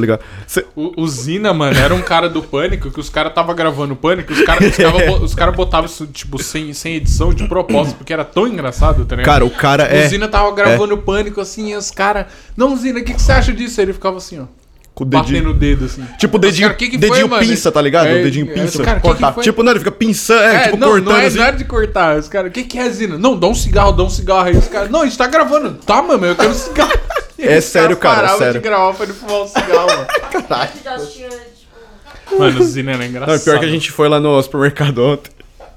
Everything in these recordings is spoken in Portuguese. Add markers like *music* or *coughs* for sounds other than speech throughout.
ligado? Cê- O, o Zina, mano, era um cara do Pânico, que os caras tava gravando Pânico, os caras os cara, os cara botavam isso, tipo, sem, sem edição, de propósito, porque era tão engraçado, tá ligado? Cara, o cara o é. Zina tava gravando Pânico, assim, e os caras... Não, Zina, o que, que você acha disso? Aí ele ficava assim, ó, Com o batendo dedinho. o dedo, assim. Tipo, Os dedinho, cara, "Que que dedinho foi, mano?" pinça, tá ligado? É, o dedinho é, pinça. os cara, "Que que cortar. foi?" Tipo, não, ele fica pinçando, é, É, tipo, não, cortando não é, assim. não é de cortar. Os caras, o que, que é, Zina? Não, dá um cigarro, dá um cigarro aí. Os caras, não, a gente tá gravando. Tá, mano, eu quero cigarro. É sério, cara, é paravam sério. de gravar pra ele fumar um cigarro, mano. *laughs* Tinha, tipo... Mano, o Zina era engraçado. Não, pior que a gente foi lá no supermercado ontem.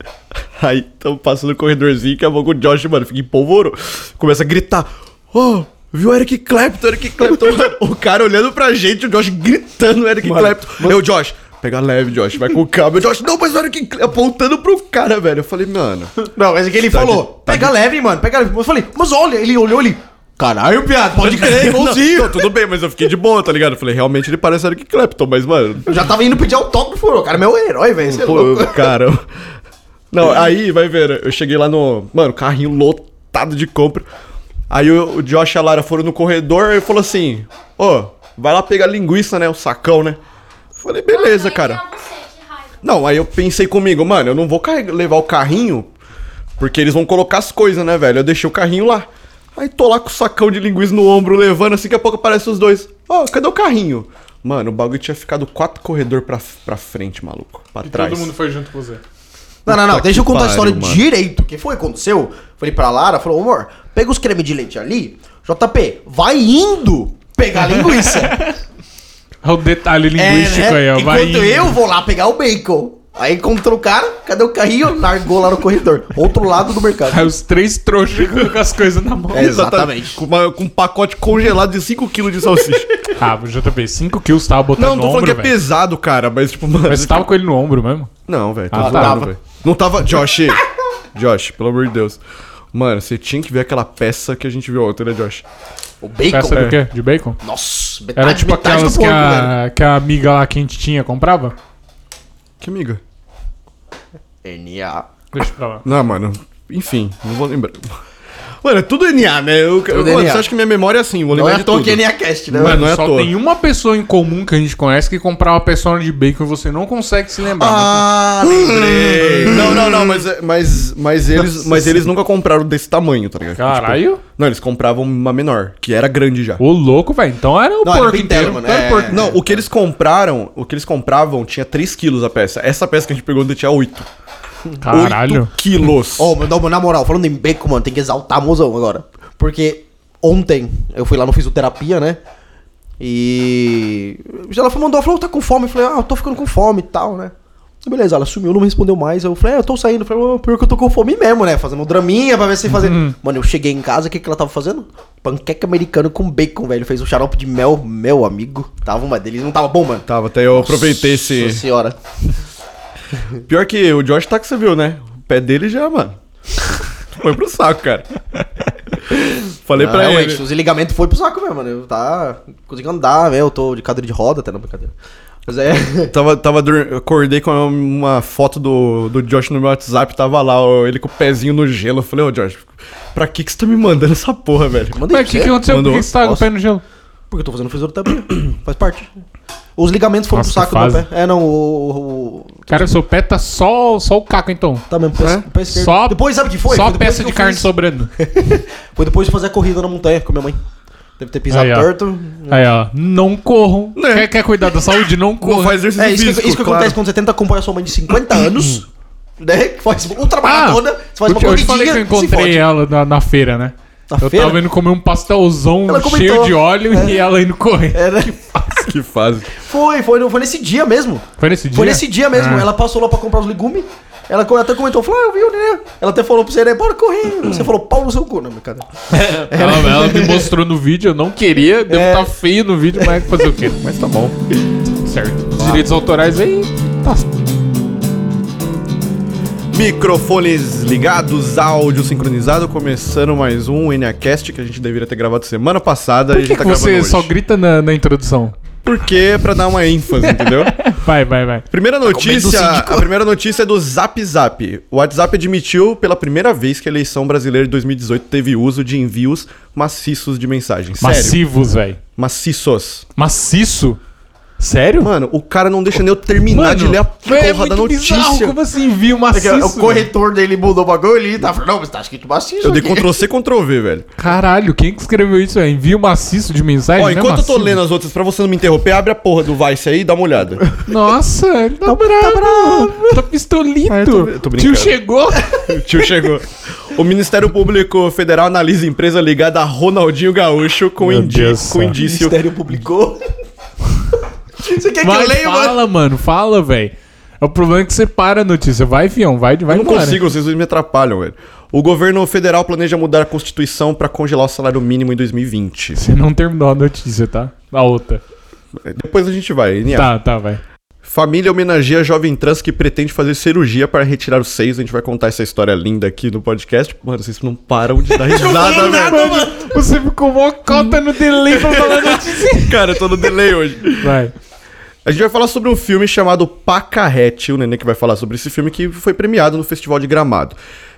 *laughs* Aí tamo passando o corredorzinho, que a pouco o Josh, mano, fica em polvoro. Começa a gritar: Ô, viu o Eric Clapton, Eric Clapton, mano. *laughs* O cara olhando pra gente, o Josh gritando Eric Clapton. Eu, Josh, pega leve, Josh, vai com calma. O Josh, não, mas o Eric Clapton, apontando pro cara, velho. Eu falei, mano. Não, mas é que ele Tá falou, de- tá pega leve, mano, pega leve. Eu falei, mas olha, ele olhou ali. Caralho, piada, pode crer, igualzinho. não, tudo bem, mas eu fiquei de boa, tá ligado? Eu falei, realmente ele parece Eric Clapton, mas, mano. Eu já tava indo pedir autógrafo, o cara é meu herói, velho. É Pô, louco. cara. Não, aí, vai ver, eu cheguei lá no. Mano, carrinho lotado de compra. Aí o, o Josh e a Lara foram no corredor e falou assim: Ô, vai lá pegar linguiça, né? O sacão, né? Eu falei, beleza, cara. Que raiva. Não, aí eu pensei comigo, mano, eu não vou levar o carrinho, porque eles vão colocar as coisas, né, velho? Eu deixei o carrinho lá. Aí tô lá com o sacão de linguiça no ombro, levando, assim, daqui a pouco aparecem os dois. Ó, cadê o carrinho? Mano, o bagulho tinha ficado quatro corredor pra, pra frente, maluco. Pra E trás. todo mundo foi junto com você. Não, não, não, Puta deixa eu que contar a pariu, história mano. direito. O que foi que aconteceu? Falei pra Lara, falou, amor, pega os creme de leite ali. JP, vai indo pegar a linguiça. *laughs* Olha o detalhe É, linguístico né? aí, ó. Vai Enquanto indo. eu vou lá pegar o bacon. Aí encontrou o cara, cadê o carrinho? Largou lá no corredor. Outro lado do mercado. Aí os três trouxas *laughs* com as coisas na mão. É, exatamente. Com, uma- com um pacote congelado de 5kg de salsicha. *laughs* Ah, o JP, 5 quilos tava botando não, não no tô falando que ombro, é pesado, cara, mas tipo, mano. Mas você tava com ele no ombro mesmo? Não, velho, Ah, tava. velho. Não tava. Josh, Josh, pelo amor de Deus. Mano, você tinha que ver aquela peça que a gente viu ontem, né, Josh? O bacon. Peça é. do quê? De bacon? Nossa, metade, Era tipo metade aquelas do que porco, velho. a, que a amiga lá que a gente tinha comprava? Que amiga? NA. Deixa pra lá. Não, mano. Enfim, não vou lembrar. Mano, é tudo NA, né? Eu, Tudo mano, NA. você acha que minha memória é assim? Vou Não lembrar é à de toa tudo. que é NA Cast, né? Mano, não é à Só toa. tem uma pessoa em comum que a gente conhece que comprava persona de bacon e você não consegue se lembrar. Ah, lembrei. *laughs* Não, não, não, mas, mas, mas, eles, mas eles nunca compraram desse tamanho, tá ligado? Caralho. Tipo, não, eles compravam uma menor, que era grande já. Ô, louco, velho. Então era o Não, era porco inteiro. inteiro, mano. Era É. o porco. Não, o que eles compraram, o que eles compravam tinha 3 quilos a peça. Essa peça que a gente pegou tinha 8. Caralho. 8 quilos. Ô, não, na moral, falando em bacon, mano, tem que exaltar mozão agora. Porque ontem eu fui lá no fisioterapia, né? E. Ela foi- mandou, falou, tá com fome? Eu falei, ah, eu tô ficando com fome e tal, né? Beleza, ela sumiu, não me respondeu mais. Eu falei, é, eu tô saindo. Eu falei, "Ô, pior que eu tô com fome mesmo, né? Fazendo um draminha pra ver se fazer. Mano, eu cheguei em casa, o que, que ela tava fazendo? Panqueca americano com bacon, velho. Fez um xarope de mel, meu amigo. Tava uma delícia. Não tava bom, mano? Tava, até eu aproveitei esse. Nossa senhora. Pior que o Josh tá que você viu, né? O pé dele já, mano. Foi pro saco, cara. Falei Ah, pra realmente, ele. os ligamentos foi pro saco mesmo, mano. Eu tá. Consegui andar, né? Eu tô de cadeira de roda até na brincadeira. Mas é. *laughs* Tava, tava dur- acordei com uma foto do, do Josh no meu WhatsApp, tava lá, ó, ele com o pezinho no gelo. Eu falei, ô Josh, pra que que você tá me mandando essa porra, velho? Mandei Mas o que, que aconteceu? Por Mandou. que você tava com o pé no gelo? Porque eu tô fazendo fisioterapia. Faz parte. Os ligamentos foram Nossa, pro saco que do meu pé. É, não, o. o- o- Cara, seu pé tá só, só o caco, então. tá mesmo, pé, pé esquerdo. Só, depois, sabe o que foi? Só foi peça que de carne fiz- sobrando. *laughs* Foi depois de fazer a corrida na montanha com a minha mãe. Deve ter pisado Aí, torto. Aí, ó. Não corram. Né? Quer, quer cuidar da saúde? Não Não corram. faz exercício É, isso que, físico, isso que claro. acontece quando você tenta acompanhar sua mãe de 50 anos. Né? Que faz ultramaratona. você faz uma Ah, eu, eu te corridinha. falei que eu encontrei ela na, na feira, né? Na eu feira? tava indo comer um pastelzão Ela cheio comentou. de óleo É. e ela indo correr. É, né? *laughs* Que fase. Foi, foi, foi nesse dia mesmo. Foi nesse dia? Foi nesse dia mesmo. Ah. Ela passou lá pra comprar os legumes. Ela até comentou, falou, ah, eu vi o neném. Ela até falou pra você, né? Bora correr. Você falou, pau no seu cu, não, cara. *laughs* Ela, ela me mostrou no vídeo, eu não queria. Devo É. estar feio no vídeo, mas fazer o quê? Mas tá bom. Certo. Os direitos autorais aí. Tá. Microfones ligados, áudio sincronizado, começando mais um NACast que a gente deveria ter gravado semana passada Por e a que, gente tá que você gravando só hoje. grita na, na introdução? Porque é pra dar uma ênfase, entendeu? *laughs* Vai, vai, vai. Primeira do notícia, a primeira notícia é do Zap Zap. O WhatsApp admitiu pela primeira vez que a eleição brasileira de 2018 teve uso de envios maciços de mensagens. Massivos, velho. Maciços. Maciço? Sério? Mano, o cara não deixa nem eu terminar de ler a é porra da muito notícia. bizarro, Como assim, viu É que maciço? o corretor dele mudou o bagulho ele tá falando, não, mas tá escrito maciço Eu dei. Ctrl C, Ctrl V, velho. Caralho, quem que escreveu isso, velho? Envio maciço de mensagem? Ó, não é enquanto eu tô lendo as outras, pra você não me interromper, abre a porra do Vice aí e dá uma olhada. Nossa, ele tá, bravo. Tá pistolito. Ah, tô- tô Tio brincando. chegou. o *laughs* tio chegou. O Ministério Público Federal analisa empresa ligada a Ronaldinho Gaúcho com, indi com céu. O indício. Ministério publicou. Você quer que eu leia, mano? fala, mano. Fala, velho. O problema é que você para a notícia. Vai, fião. Vai, vai Eu não embora. consigo, vocês me atrapalham, velho. O governo federal planeja mudar a Constituição pra congelar o salário mínimo em 2020. Você não terminou a notícia, tá? A outra. Depois a gente vai. NA. Tá, tá, vai. Família homenageia jovem trans que pretende fazer cirurgia para retirar os seios. A gente vai contar essa história linda aqui no podcast. Mano, vocês não param de dar *laughs* risada, velho. Você ficou mó cota no delay pra falar a notícia. Cara, eu tô no delay hoje. Vai. A gente vai falar sobre um filme chamado Pacarrete, o Nenê que vai falar sobre esse filme que foi premiado no Festival de Gramado.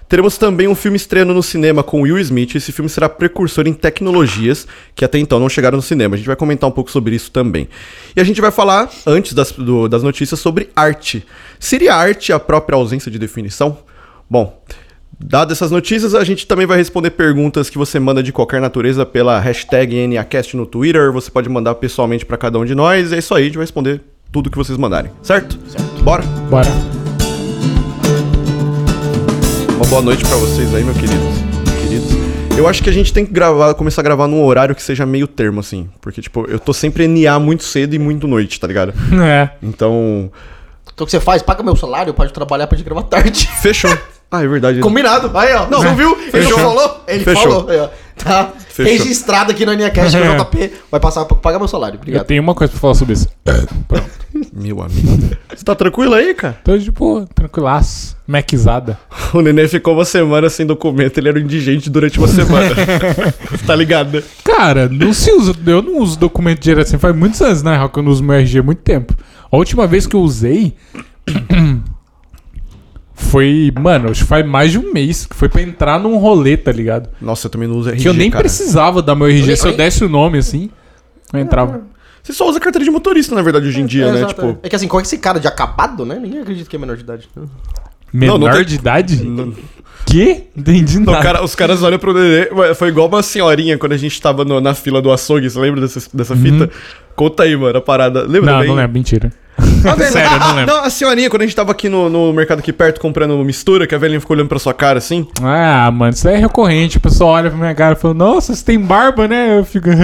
Teremos também um filme estreando no cinema com Will Smith. Esse filme será precursor em tecnologias que até então não chegaram no cinema. A gente vai comentar um pouco sobre isso também. E a gente vai falar, antes das, do- das notícias, sobre arte. Seria arte a própria ausência de definição? Bom, dadas essas notícias, a gente também vai responder perguntas que você manda de qualquer natureza pela hashtag NACast no Twitter. Você pode mandar pessoalmente pra cada um de nós. É isso aí, a gente vai responder tudo que vocês mandarem, certo? Certo. Bora? Bora. Uma boa noite pra vocês aí, meus queridos. Queridos. Eu acho que a gente tem que gravar, começar a gravar num horário que seja meio termo, assim. Porque, tipo, eu tô sempre NA muito cedo e muito noite, tá ligado? *laughs* É. Então. Então o que você faz? Paga meu salário, pode trabalhar pra gente gravar tarde. Fechou. *laughs* Ah, é verdade. Combinado. Aí, ó. Não, você viu? Ele Fechou. falou. Ele Fechou. falou. Aí, ó. Tá Fechou. registrado aqui na NHCast que o JP vai passar pra pagar meu salário. Eu Obrigado. tenho uma coisa pra falar sobre isso. Pronto. Meu amigo. Você tá tranquilo aí, cara? Tô de boa, tranquilaço. Maquizada. *laughs* O Nenê ficou uma semana sem documento, ele era um indigente durante uma semana. *laughs* tá ligado, né? Cara, não se usa. Eu não uso documento direto assim. Faz muitos anos, né, Raul, que eu não uso meu RG há muito tempo. A última vez que eu usei. *clears throat* Foi, mano, acho que faz mais de um mês. Que foi pra entrar num rolê, tá ligado? Nossa, eu também não uso RG, Que eu nem cara. precisava dar meu RG. Se eu desse o nome assim, eu entrava. Você só usa carteira de motorista, na verdade, hoje em dia, É, né? exato, Tipo... é. É que assim, com esse cara de acabado, né? Ninguém acredita que é menor de idade. Menor não tem- de idade? Não, Que? Entendi não, nada. cara, os caras olham pro Nenê. ué, Foi igual uma senhorinha quando a gente tava no- na fila do açougue. Você lembra dessa, dessa fita? Conta aí, mano, a parada. Lembra Não, bem? não lembro, mentira. Velha- *laughs* Sério, eu não lembro. Não, a senhorinha, quando a gente tava aqui no, no mercado aqui perto comprando mistura, que a velhinha ficou olhando pra sua cara assim. Ah, mano, isso aí é recorrente. O pessoal olha pra minha cara e fala, nossa, você tem barba, né? Eu fico. *laughs*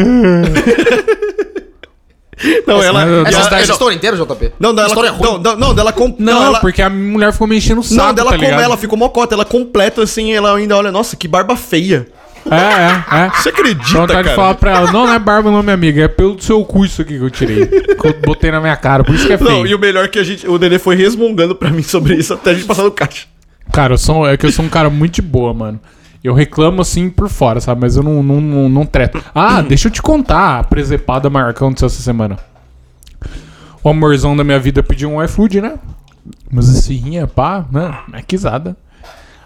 Não, ela. Essa- Essa, ela- essa história inteira, JP? Não, dela, história é ruim. não, não, não, dela com, Não, ela, porque a mulher ficou me enchendo o saco, não, dela tá com ligado? ela ficou mocota, ela completa assim, ela ainda olha, nossa, que barba feia. É, é, é. Você acredita, Então cara? de falar pra ela, não, não é barba não, minha amiga, é pelo do seu cu isso aqui que eu tirei. Que eu botei na minha cara, por isso que é feio. Não, e o melhor é que a gente, o Nenê foi resmungando pra mim sobre isso até a gente passar no caixa. Cara, eu sou, é que eu sou um cara muito de boa, mano. Eu reclamo assim por fora, sabe? Mas eu não, não, não, não treto. Ah, deixa eu te contar a presepada que aconteceu essa semana. O amorzão da minha vida pediu um iFood, né? Mas esfirrinha, pá, né? Maquizada.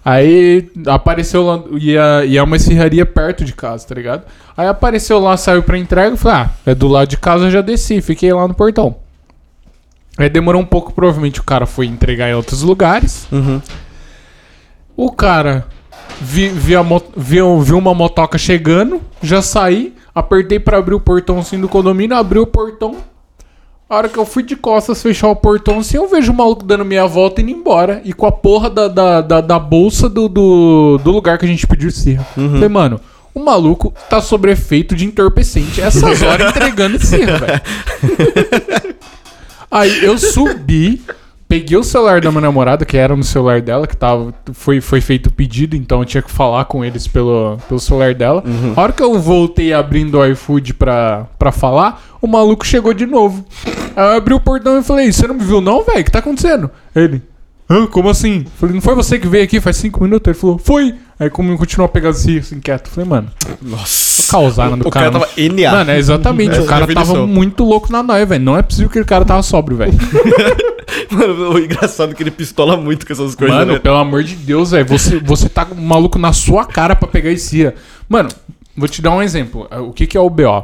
Aí apareceu lá, e é, e é uma esfirraria perto de casa, tá ligado? Aí apareceu lá, saiu pra entrega, eu falei, ah, é do lado de casa, eu já desci, fiquei lá no portão. Aí demorou um pouco, provavelmente o cara foi entregar em outros lugares. O cara vi, vi a viu uma motoca chegando, já saí, apertei pra abrir o portão assim do condomínio, abri o portão. A hora que eu fui de costas fechar o portão assim, eu vejo o maluco dando meia volta e indo embora. E com a porra da, da, da, da bolsa do, do, do lugar que a gente pediu esfirra. Falei, mano, o maluco tá sobre efeito de entorpecente. Essas horas entregando esfirra, velho. *laughs* Aí eu subi, peguei o celular da minha namorada, que era no celular dela, que tava, foi, foi feito o pedido, então eu tinha que falar com eles pelo, pelo celular dela. A hora que eu voltei abrindo o iFood pra, pra falar, o maluco chegou de novo. Aí eu abri o portão e falei, você não me viu não, velho? O que tá acontecendo? Ele, Como assim? Falei, não foi você que veio aqui faz cinco minutos? Ele falou, foi. Aí como continuou a pegar assim, assim quieto. Falei, mano, Nossa. causar no O cara tava NA. Mano, é exatamente. Essa o cara é tava muito louco na noia, velho. Não é possível que aquele cara tava sóbrio, velho. *laughs* Mano, o engraçado é que ele pistola muito com essas coisas, Mano, né? pelo amor de Deus, velho. Você, você tá maluco na sua cara pra pegar esse. Mano, vou te dar um exemplo. O que, que é o BO?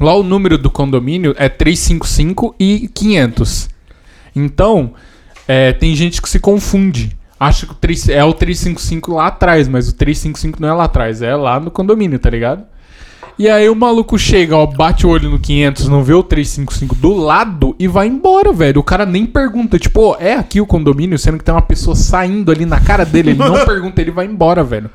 Lá o número do condomínio é 355 e 500. Então, é, tem gente que se confunde. Acha que o 3, é o 355 lá atrás, mas o 355 não é lá atrás, é lá no condomínio, tá ligado? E aí o maluco chega, ó, bate o olho no 500, não vê o 355 do lado e vai embora, velho. O cara nem pergunta, tipo, ó, é aqui o condomínio, sendo que tem uma pessoa saindo ali na cara dele, ele não *laughs* pergunta, ele vai embora, velho.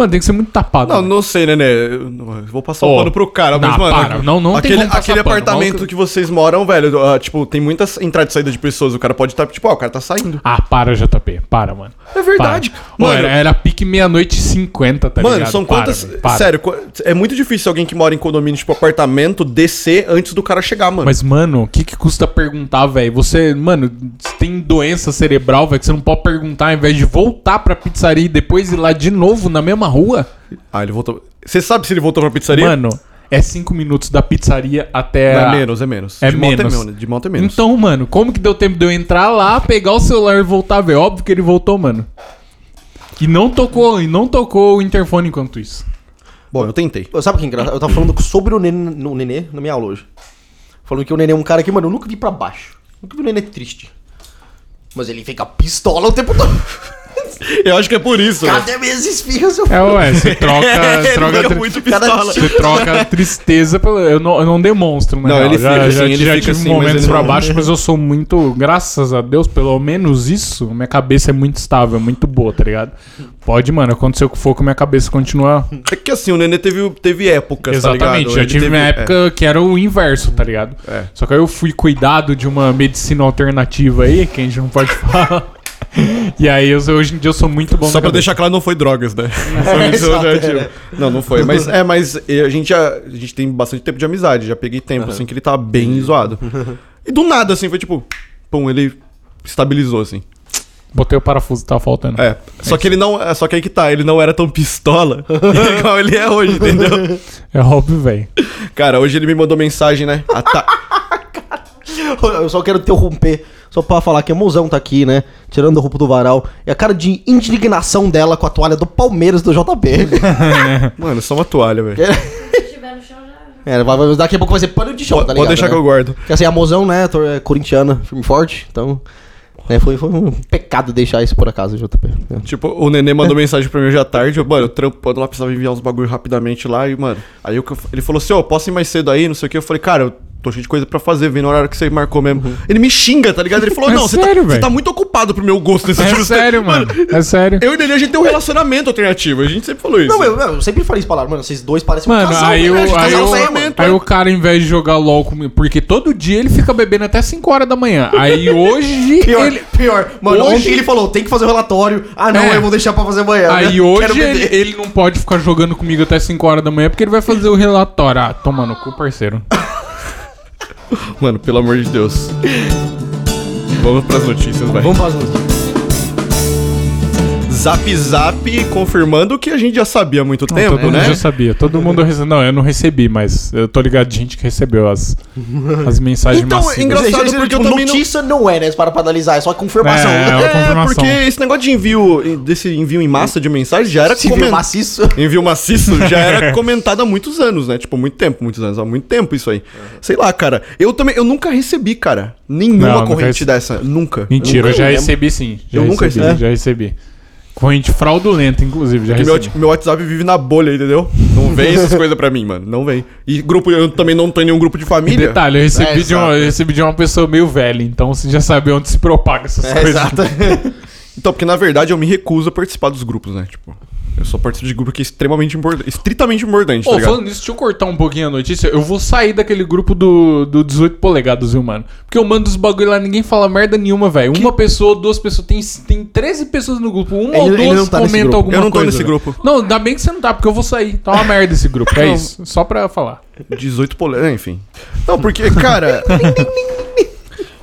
Mano, tem que ser muito tapado. Não, velho. não sei, né, né? Eu vou passar o pano pro cara, mas, não, mano. para. Não, não tem aquele, como passar aquele pano. apartamento Maluco- que vocês moram, velho, ah, tipo, tem muitas entradas e saídas de pessoas. O cara pode estar, tipo, ó, o cara tá saindo. Ah, para, JP. Para, mano. É verdade. Para. Mano, era, era pique meia-noite e 50, tá Mano, ligado? são Para, quantas. para. Sério, é muito difícil alguém que mora em condomínio, tipo, apartamento, descer antes do cara chegar, mano. Mas, mano, o que, que custa perguntar, velho? Você, mano, você tem doença cerebral, velho, que você não pode perguntar ao invés de voltar pra pizzaria e depois ir lá de novo na mesma rua? Ah, ele voltou. Você sabe se ele voltou pra pizzaria? Mano, é cinco minutos da pizzaria até. Não, a- é menos, é menos. É de Moto menos. é menos. De moto é menos. Então, mano, como que deu tempo de eu entrar lá, pegar o celular e voltar, velho? Óbvio que ele voltou, mano. E não tocou, e não tocou o interfone enquanto isso. Bom, eu tentei. Sabe o que é engraçado? Eu tava falando sobre o nenê, no nenê na minha aula hoje. Falando que o nenê é um cara que, mano, eu nunca vi pra baixo. Nunca vi o nenê triste. Mas ele fica pistola o tempo todo. *laughs* Eu acho que é por isso. né? Cadê minhas esfirras? seu É, ué, você troca. *laughs* Ele troca tri- muito pistola. Você troca *laughs* tristeza pelo. Eu não, eu não demonstro, né? Não, ele já, fica já, assim, ele já fica tive assim, mas momentos pra não- baixo, mas eu sou muito. Graças a Deus, pelo menos isso, minha cabeça é muito estável, muito boa, tá ligado? Pode, mano, aconteceu o que for com minha cabeça continua. É que assim, o Nenê teve, teve épocas, Exatamente, tá ligado? já Ele tive teve- minha época que era o inverso, tá ligado? É. Só que aí eu fui cuidado de uma medicina alternativa aí, que a gente não pode *laughs* falar. E aí, eu, hoje em dia eu sou muito bom Só pra cabeça. deixar claro, não foi drogas, né? Isso, exato, né, é. tipo, Não, não foi. Mas é, mas a gente já. A gente tem bastante tempo de amizade. Já peguei tempo, assim, que ele tava bem zoado. E do nada, assim, foi tipo. Pum, ele estabilizou, assim. Botei o parafuso, tava faltando. É. Só que ele não. é, Só que aí que tá, ele não era tão pistola *laughs* igual ele é hoje, entendeu? É óbvio, velho. Cara, hoje ele me mandou mensagem, né? Tá. *laughs* Eu só quero interromper, só pra falar que a mozão tá aqui, né? Tirando a roupa do varal. E a cara de indignação dela com a toalha do Palmeiras do JB. *laughs* Mano, só uma toalha, velho. Se estiver no chão, já. é, vai, vai- daqui a pouco vai ser pano de chão, Pode tá pode ligado? deixar né? que eu guardo. Porque assim, a mozão, né, tor- é corintiana, firme e forte, então... Né, foi, foi um pecado deixar isso por acaso, JP. É. Tipo, o Nenê mandou mensagem pra mim hoje à tarde. Eu, mano, eu trampando lá, precisava enviar uns bagulho rapidamente lá. E, mano, aí eu, ele falou assim: Ô, posso ir mais cedo aí? Não sei o que. Eu falei, cara, eu tô cheio de coisa pra fazer, vem no horário que você marcou mesmo. Ele me xinga, tá ligado? Ele falou: É Não, você tá, sério, você velho? tá muito ocupado pro meu gosto nesse É tipo de- sério, mano. É sério. Eu e Nenê, a gente tem um relacionamento alternativo. A gente sempre falou isso. Não, eu, eu sempre falei isso pra ela, mano, vocês dois parecem Mano, um casal, aí, né? o, aí, casal o, aí o cara, ao invés de jogar LOL comigo, porque todo dia ele fica bebendo até 5 horas da manhã. Aí hoje *laughs* Pior, ele. pior. Mano, Hoje- ontem ele falou, tem que fazer o relatório. Ah, não, É. eu vou deixar pra fazer amanhã. Aí né? hoje Quero ele, ele não pode ficar jogando comigo até 5 horas da manhã porque ele vai fazer o relatório. Ah, toma no cu, parceiro. *laughs* Mano, pelo amor de Deus. Vamos pras notícias, vai. Vamos para as notícias. Zap Zap confirmando o que a gente já sabia há muito tempo, todo mundo né? já sabia. Todo mundo recebeu. Não, eu não recebi, mas eu tô ligado de gente que recebeu as, *laughs* as mensagens Então, massivas. engraçado Gente, gente, porque eu tipo, também não- notícia não... é, né? Para pra analisar, é só confirmação. É, é É, confirmação. porque esse negócio de envio, desse envio em massa de mensagem já era Se viu comen- maciço. *laughs* Envio maciço já era *laughs* comentado há muitos anos, né? Tipo, muito tempo, muitos anos, há muito tempo isso aí. Sei lá, cara. Eu também, eu nunca recebi, cara, nenhuma Não, nunca corrente recebi. dessa. Nunca. Mentira, eu nunca já recebi sim. Já Eu nunca recebi, recebi. Já recebi. Corrente fraudulenta, inclusive, já Porque meu, meu WhatsApp vive na bolha, entendeu? Não vem essas *laughs* coisas pra mim, mano. Não vem. E grupo, eu também não tô em nenhum grupo de E família. detalhe, eu recebi, É, de uma, eu recebi de uma pessoa meio velha, então você já sabe onde se propaga essas É, coisas. exato. *laughs* Então, porque na verdade eu me recuso a participar dos grupos, né? Tipo, eu só participo de grupo que é extremamente importante, estritamente importante, tá Ô, ligado? falando nisso, deixa eu cortar um pouquinho a notícia. Eu vou sair daquele grupo do, do 18 polegadas, viu, mano? Porque eu mando os bagulho lá, ninguém fala merda nenhuma, velho. Uma pessoa, duas pessoas. Tem, tem 13 pessoas no grupo. Uma Ele- ou ele duas não tá nesse comentam grupo. alguma Eu não tô coisa. nesse velho. grupo. Não, ainda bem que você não tá, porque eu vou sair. Tá uma merda esse grupo. É *laughs* isso. Só pra falar. 18 polegadas, enfim. Não, porque, cara. *laughs*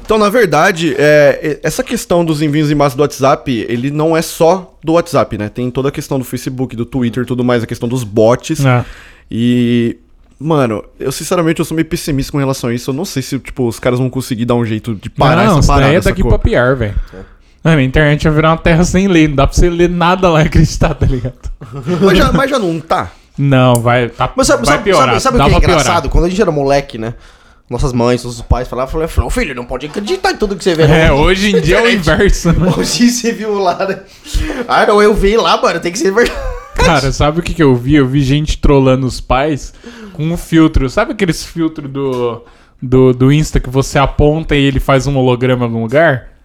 Então, na verdade, é, essa questão dos envios em massa do WhatsApp, ele não é só do WhatsApp, né? Tem toda a questão do Facebook, do Twitter e tudo mais, a questão dos bots. É. E, mano, eu sinceramente eu sou meio pessimista com relação a isso. Eu não sei se, tipo, os caras vão conseguir dar um jeito de parar não, essa daí parada, é daqui sacou? pra pior, velho. Mano, a internet vai virar uma terra sem lei. Não dá pra você ler nada lá e acreditar, tá ligado? *laughs* Mas já, mas já não tá. Não, vai. Tá, Mas sabe, vai sabe, piorar. sabe, sabe o que é pra piorar. engraçado? Quando a gente era moleque, né? Nossas mães, nossos pais falavam, falavam, filho, não pode acreditar em tudo que você vê. É, não." hoje em dia é o inverso, né? Hoje *laughs* você viu lá, né? Ah, não, eu vi lá, mano, tem que ser verdade. Cara, sabe o que, que eu vi? Eu vi gente trollando os pais com um filtro. Sabe aqueles filtros do, do, do Insta que você aponta e ele faz um holograma em algum lugar?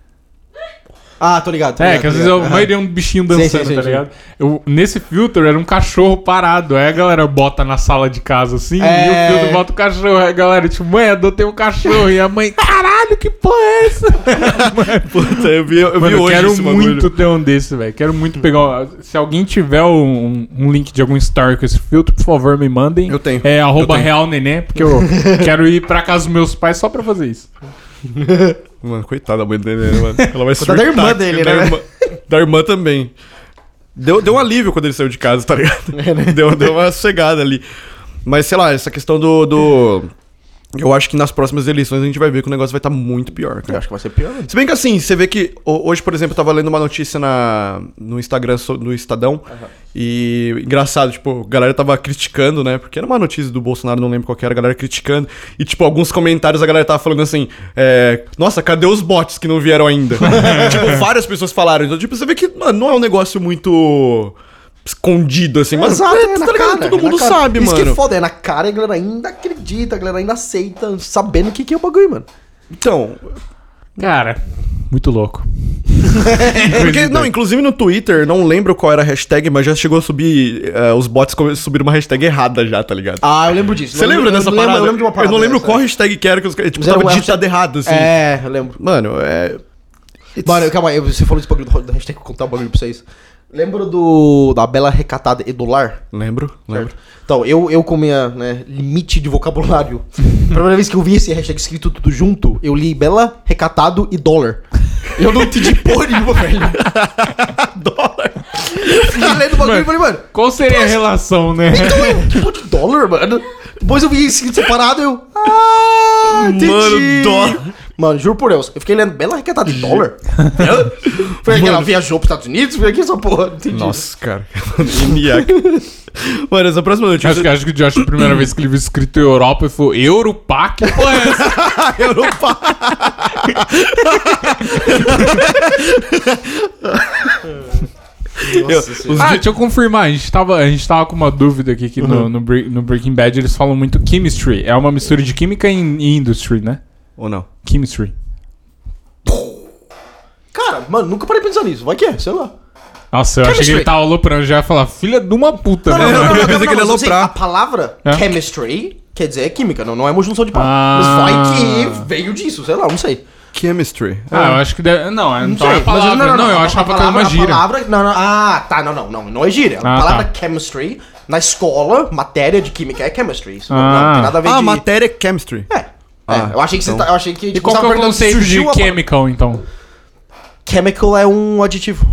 Ah, tô ligado. tô É, ligado, que às vezes ligado. maioria é um bichinho Sim, dançando, sim, sim, tá ligado? Eu, nesse filtro era um cachorro parado. Aí a galera bota na sala de casa assim É. e o filtro bota o cachorro. Aí a galera, tipo, mãe, adotei um cachorro. E a mãe, caralho, que porra é essa? *laughs* Puta, eu vi, eu vi Mano, eu hoje quero esse bagulho. muito ter um desse, velho. Quero muito pegar. Se alguém tiver um, um link de algum story com esse filtro, por favor, me mandem. Eu tenho. É arroba Eu tenho. real neném, porque eu *laughs* quero ir pra casa dos meus pais só pra fazer isso. *laughs* Mano, coitada da mãe dele, né, mano? Ela vai Coitada da irmã surtar, dele, da né? Irmã, da irmã também. Deu, deu um alívio quando ele saiu de casa, tá ligado? Deu, deu uma sossegada ali. Mas, sei lá, essa questão do, do... Eu acho que nas próximas eleições a gente vai ver que o negócio vai estar muito pior, Eu cara. acho que vai ser pior. né? Se bem que assim, você vê que ho- hoje, por exemplo, eu tava lendo uma notícia na, no Instagram no Estadão. E engraçado, tipo, a galera tava criticando, né? Porque era uma notícia do Bolsonaro, não lembro qual que era, a galera criticando. E, tipo, alguns comentários a galera tava falando assim: é, Nossa, cadê os bots que não vieram ainda? *laughs* tipo, várias pessoas falaram. Então, tipo, você vê que mano, não é um negócio muito escondido, assim, mas Exato, é, é tá ligado? cara, todo é mundo cara. sabe, Isso mano. que é foda, é na cara e a galera ainda acredita, a galera ainda aceita, sabendo o que, que é o bagulho, mano. Então, Cara, muito louco. *laughs* Porque, não, inclusive no Twitter, não lembro qual era a hashtag, mas já chegou a subir. eh, os bots subiram uma hashtag errada já, tá ligado? Ah, eu lembro disso. Você lembra dessa eu lembro- parada? Eu lembro de uma parada. Eu não lembro dessa, qual é. hashtag que era, que os caras. Tipo, era tava digitado errado, assim. É, eu lembro. Mano, é. Mano, calma aí, você falou desse bagulho do- da hashtag, vou contar um bagulho pra vocês. Lembra do da Bela Recatada Edular? Lembro, lembro. Então, eu, eu com minha né, limite de vocabulário, *laughs* primeira vez que eu vi esse hashtag escrito tudo junto, eu li Bela, Recatado e Dólar. Eu não entendi porra nenhuma, *laughs* velho. Dólar. Fiquei lendo o bagulho e falei, mano, Qual seria a relação, né? então eu, que porra de dólar, mano? Depois eu vi escrito separado eu. Ah, entendi. Mano, dólar. Mano, juro por Deus, eu fiquei lendo Bela Recatada em dólar. *laughs* *laughs* Foi que ela viajou pros Estados Unidos, foi aqui essa porra, não entendi. Nossa, cara. Mano, essa próxima notícia. Acho que, acho que o Josh, a primeira vez que ele viu escrito Europa, ele falou: Europac? Que porra é essa? *laughs* Europa. Nossa senhora. Ah, deixa eu confirmar. A gente tava, a gente tava com uma dúvida aqui que no, no, Bre- no Breaking Bad eles falam muito chemistry. É uma mistura de química e, e industry, né? Ou não? Chemistry. Cara, mano, nunca parei pensar nisso. Vai que é, sei lá. Nossa, eu achei que Chemistry. ele tava aloprando. Já ia falar, filha de uma puta, Não, não, né? não, não, pensei não, que ele ia não, mas, assim, aloprar. A palavra É? chemistry quer dizer química, não, não é uma junção de palavras. Ah. Mas vai que veio disso, sei lá, não sei. Chemistry. Ah, eu acho que deve. Não, é- não, sei, é a mas palavra. Não, eu a achava que era palavra- uma a gíria. palavra, não, não, ah, tá, não, não, não, não é gíria. A Ah, palavra tá. chemistry, na escola, matéria de química é chemistry. Isso não, Ah. não tem nada a ver Ah, de... matéria é chemistry. É. Ah, é, eu achei que você então. tá, eu achei que E tipo, qual você que é o conceito de a- chemical, então? Chemical é um adjetivo.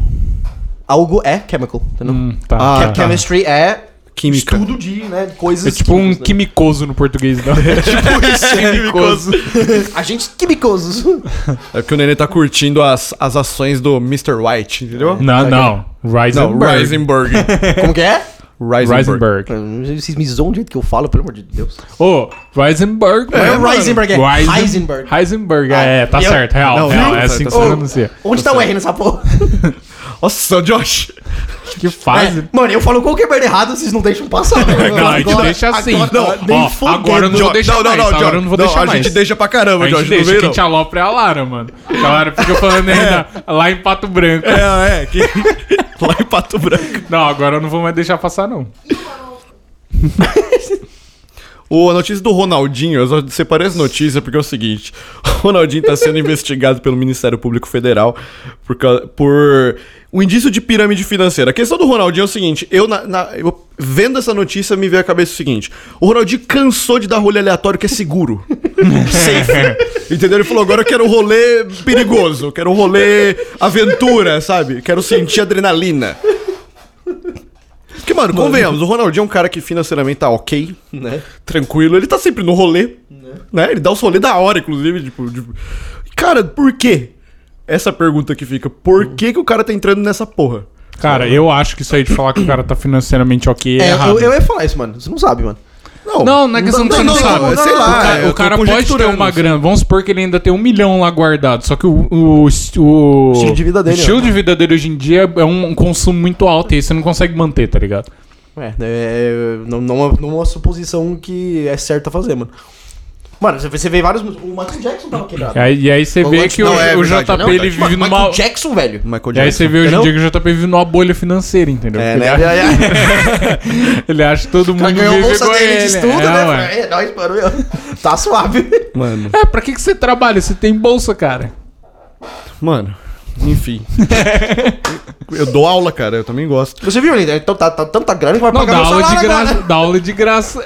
Algo é chemical, entendeu? Hum, tá. Ah, Chem- tá. Chemistry é Química. estudo de, né, coisas É tipo um né? quimicoso no português, não. *laughs* É tipo isso, quimicoso. Agentes químicos. É porque o Nenê tá curtindo as, as ações do Mr. White, entendeu? Não, não. Não, Reisenberg. Reisenberg. Como que é? Reisenberg. Reisenberg. Vocês me zoam do jeito que eu falo, pelo amor de Deus. Ô, Reisenberg. Não é mano. Heisenberg, é Reisen- Heisenberg. Heisenberg, Ah, é, tá eu- certo, real, Não, real, é assim que você pronuncia. Onde tá o R nessa porra? *laughs* Nossa, Josh. Que fase. É, mano, eu falo qualquer merda errada, vocês não deixam passar, velho. *laughs* Não, a gente deixa assim. Agora, Ó, nem ó, fodendo. agora eu não vou deixar não, não, mais. não, agora Josh. eu não vou Não, deixar a mais. gente deixa pra caramba, A gente Josh, deixa, não quem não. te alopra é a Lara, mano. A Lara fica falando ainda *laughs* lá em Pato Branco. É, é. Que... Lá em Pato Branco. Não, agora eu não vou mais deixar passar, não. *laughs* O, a notícia do Ronaldinho, eu só separei essa notícia porque é o seguinte: *laughs* o Ronaldinho tá sendo investigado pelo Ministério Público Federal por, por um indício de pirâmide financeira. A questão do Ronaldinho é o seguinte: eu, na- na- eu vendo essa notícia, me veio à cabeça o seguinte: o Ronaldinho cansou de dar rolê aleatório que é seguro. *laughs* Safe. Entendeu? Ele falou: agora eu quero um rolê perigoso, quero um rolê aventura, sabe? Quero sentir adrenalina. Porque, mano, convenhamos, o Ronaldinho é um cara que financeiramente tá ok, Né? tranquilo, ele tá sempre no rolê, né? Ele dá os rolês da hora, inclusive, tipo, tipo- Cara, por quê? Essa pergunta que fica, por que que o cara tá entrando nessa porra? Cara, eu acho que isso aí de falar que o cara tá financeiramente ok é, É, errado. eu, eu ia falar isso, mano. Você não sabe, mano. Não, não é questão que você não, não, sabe. não, sei o lá, cara, eu o cara pode ter uma grana. Vamos supor que ele ainda tem um milhão lá guardado. Só que o, o, o estilo de vida dele, o estilo né? de vida dele hoje em dia é um consumo muito alto e aí você não consegue manter, tá ligado? É, é não, não, é- não é uma suposição que é certa fazer, mano. Mano, você vê, vários. O Michael Jackson tava quebrado. E aí, e aí você vê que o, não, é o verdade, JP não, ele verdade. vive Mano, numa. Michael Jackson, velho. Michael E aí Jackson. você vê hoje em dia que o JP vive numa bolha financeira, entendeu? É, ele, né? acha, *laughs* É, é. ele acha que todo mundo ganhou a vive bolsa dele de ele. estudo, é, né? ué. É, nóis, mano. eu- *laughs* Tá suave. Mano, É, pra que, que você trabalha? Você tem bolsa, cara. mano, enfim. *laughs* eu dou aula, cara, eu também gosto. Você viu ali? Então tá, tá tanta grana que vai Não, pagar dá meu aula de graça. agora. Dá aula de graça.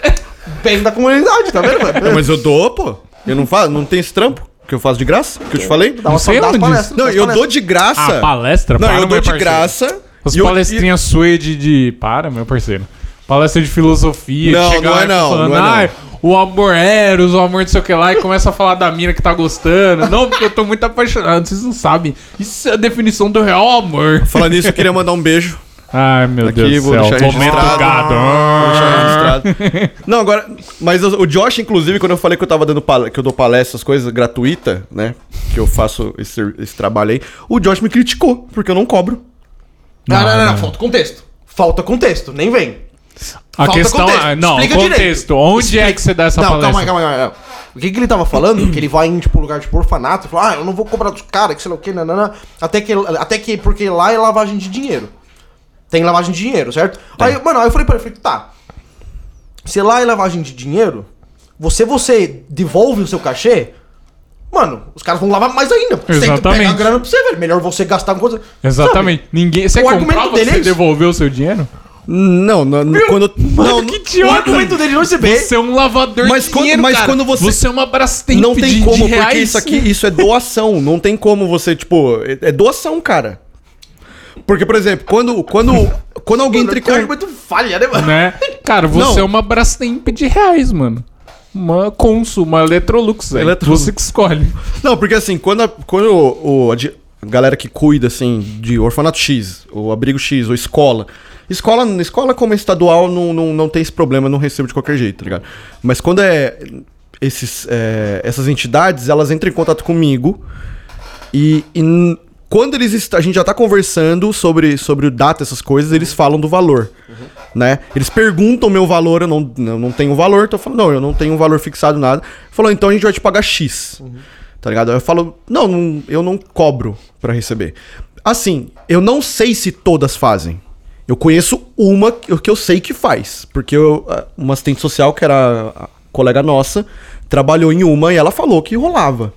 Bem da comunidade, tá vendo, *laughs* Não, mano? mas eu dou, pô. Eu não faço, não tem esse trampo que eu faço de graça, que eu te falei. Dá uma Não sei onde palestras, Não, eu dou de graça. Ah, palestra? Não, Para, eu dou de parceiro. graça. As e eu- palestrinhas suas de, de. Para, meu parceiro. Palestra de filosofia. Não, não é e não, Falando, não é não. "Ai, o amor eros, o amor não sei o que lá, e começa a falar da mina que tá gostando. Não, porque eu tô muito apaixonado, vocês não sabem. Isso é a definição do real amor. Falando nisso, eu queria mandar um beijo. Ai, meu Aqui, Deus do céu. deixar Momento gado. Vou deixar registrado. Não, agora. Mas o Josh, inclusive, quando eu falei que eu tava dando pal- que eu dou palestras, essas coisas gratuita, né? Que eu faço esse, esse trabalho aí, o Josh me criticou, porque eu não cobro. Não, não, não, não, não. falta contexto. Falta contexto, nem vem. A Falta questão contexto. é. Não, Explica contexto. direito. Onde Explica- é que você dá essa não, palestra? calma aí, calma aí, calma aí. O que, que ele tava falando? que ele vai em, tipo, lugar tipo orfanato e fala, ah, eu não vou cobrar dos caras, que sei lá o que, nanana. Até que, até que, porque lá é lavagem de dinheiro. Tem lavagem de dinheiro, certo? Aí, mano, aí eu falei pra ele, falei, tá. Se lá é lavagem de dinheiro, você, você devolve o seu cachê, mano, os caras vão lavar mais ainda. Você tem que Exatamente. pegar a grana pra você, velho. Melhor você gastar com coisa. Exatamente. Ninguém. Você O dele você é devolveu o seu dinheiro? Não, não, não, quando. Não, que O idiota! argumento dele não receber. Você é um lavador Mas de quando- dinheiro, mas cara. quando você- é uma Brastemp não tem de, como, de porque reais. isso aqui, isso é doação. Não tem como você, tipo. É é doação, cara. Porque, por exemplo, quando, quando, quando alguém tricou. argumento falha, né, mano? Né? Cara, você Não. é uma Brastemp de reais, mano. Uma Consul, uma Electrolux, velho. Electrolux. Você que escolhe. Não, porque assim, quando a, quando o, o- a, di- galera que cuida, assim, de orfanato X, ou abrigo X, ou escola. Escola, escola como estadual não, não, não tem esse problema, não recebo de qualquer jeito, tá ligado? Mas quando é. Esses, é, essas entidades, elas entram em contato comigo e, e n- quando eles est- a gente já tá conversando sobre, sobre o data, essas coisas, eles falam do valor. Né? Eles perguntam o meu valor, eu não, eu não tenho valor, então eu falo, não, eu não tenho um valor fixado, nada. Falou, então a gente vai te pagar X. Tá ligado? Eu falo, não, não, eu não cobro pra receber. Assim, eu não sei se todas fazem. Eu conheço uma que eu sei que faz. Porque eu, uma assistente social, que era a colega nossa, trabalhou em uma e ela falou que rolava.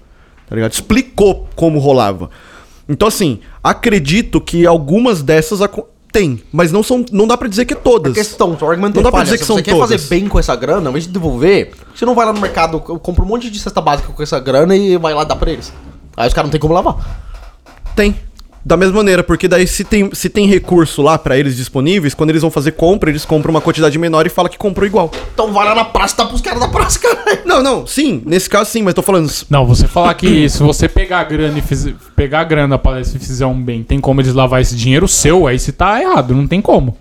Tá ligado? Explicou como rolava. Então, assim, acredito que algumas dessas tem, mas não são. Não dá pra dizer que é todas. questão, o argumento Não dá falha. dizer Se que são você quer todas. fazer bem com essa grana, ao invés de devolver, você não vai lá no mercado, compra um monte de cesta básica com essa grana e vai lá dar pra eles. Aí os caras não tem como lavar. Tem. Da mesma maneira, porque daí se tem, se tem recurso lá pra eles disponíveis, quando eles vão fazer compra, eles compram uma quantidade menor e fala que comprou igual. Então vai lá na praça e tá pros caras da praça, caralho. Não, não, sim, nesse caso sim, mas tô falando. Não, você falar que se você pegar a grana e fizer, pegar a grana da palestra e fizer um bem, tem como eles lavar esse dinheiro seu, aí você tá errado, não tem como.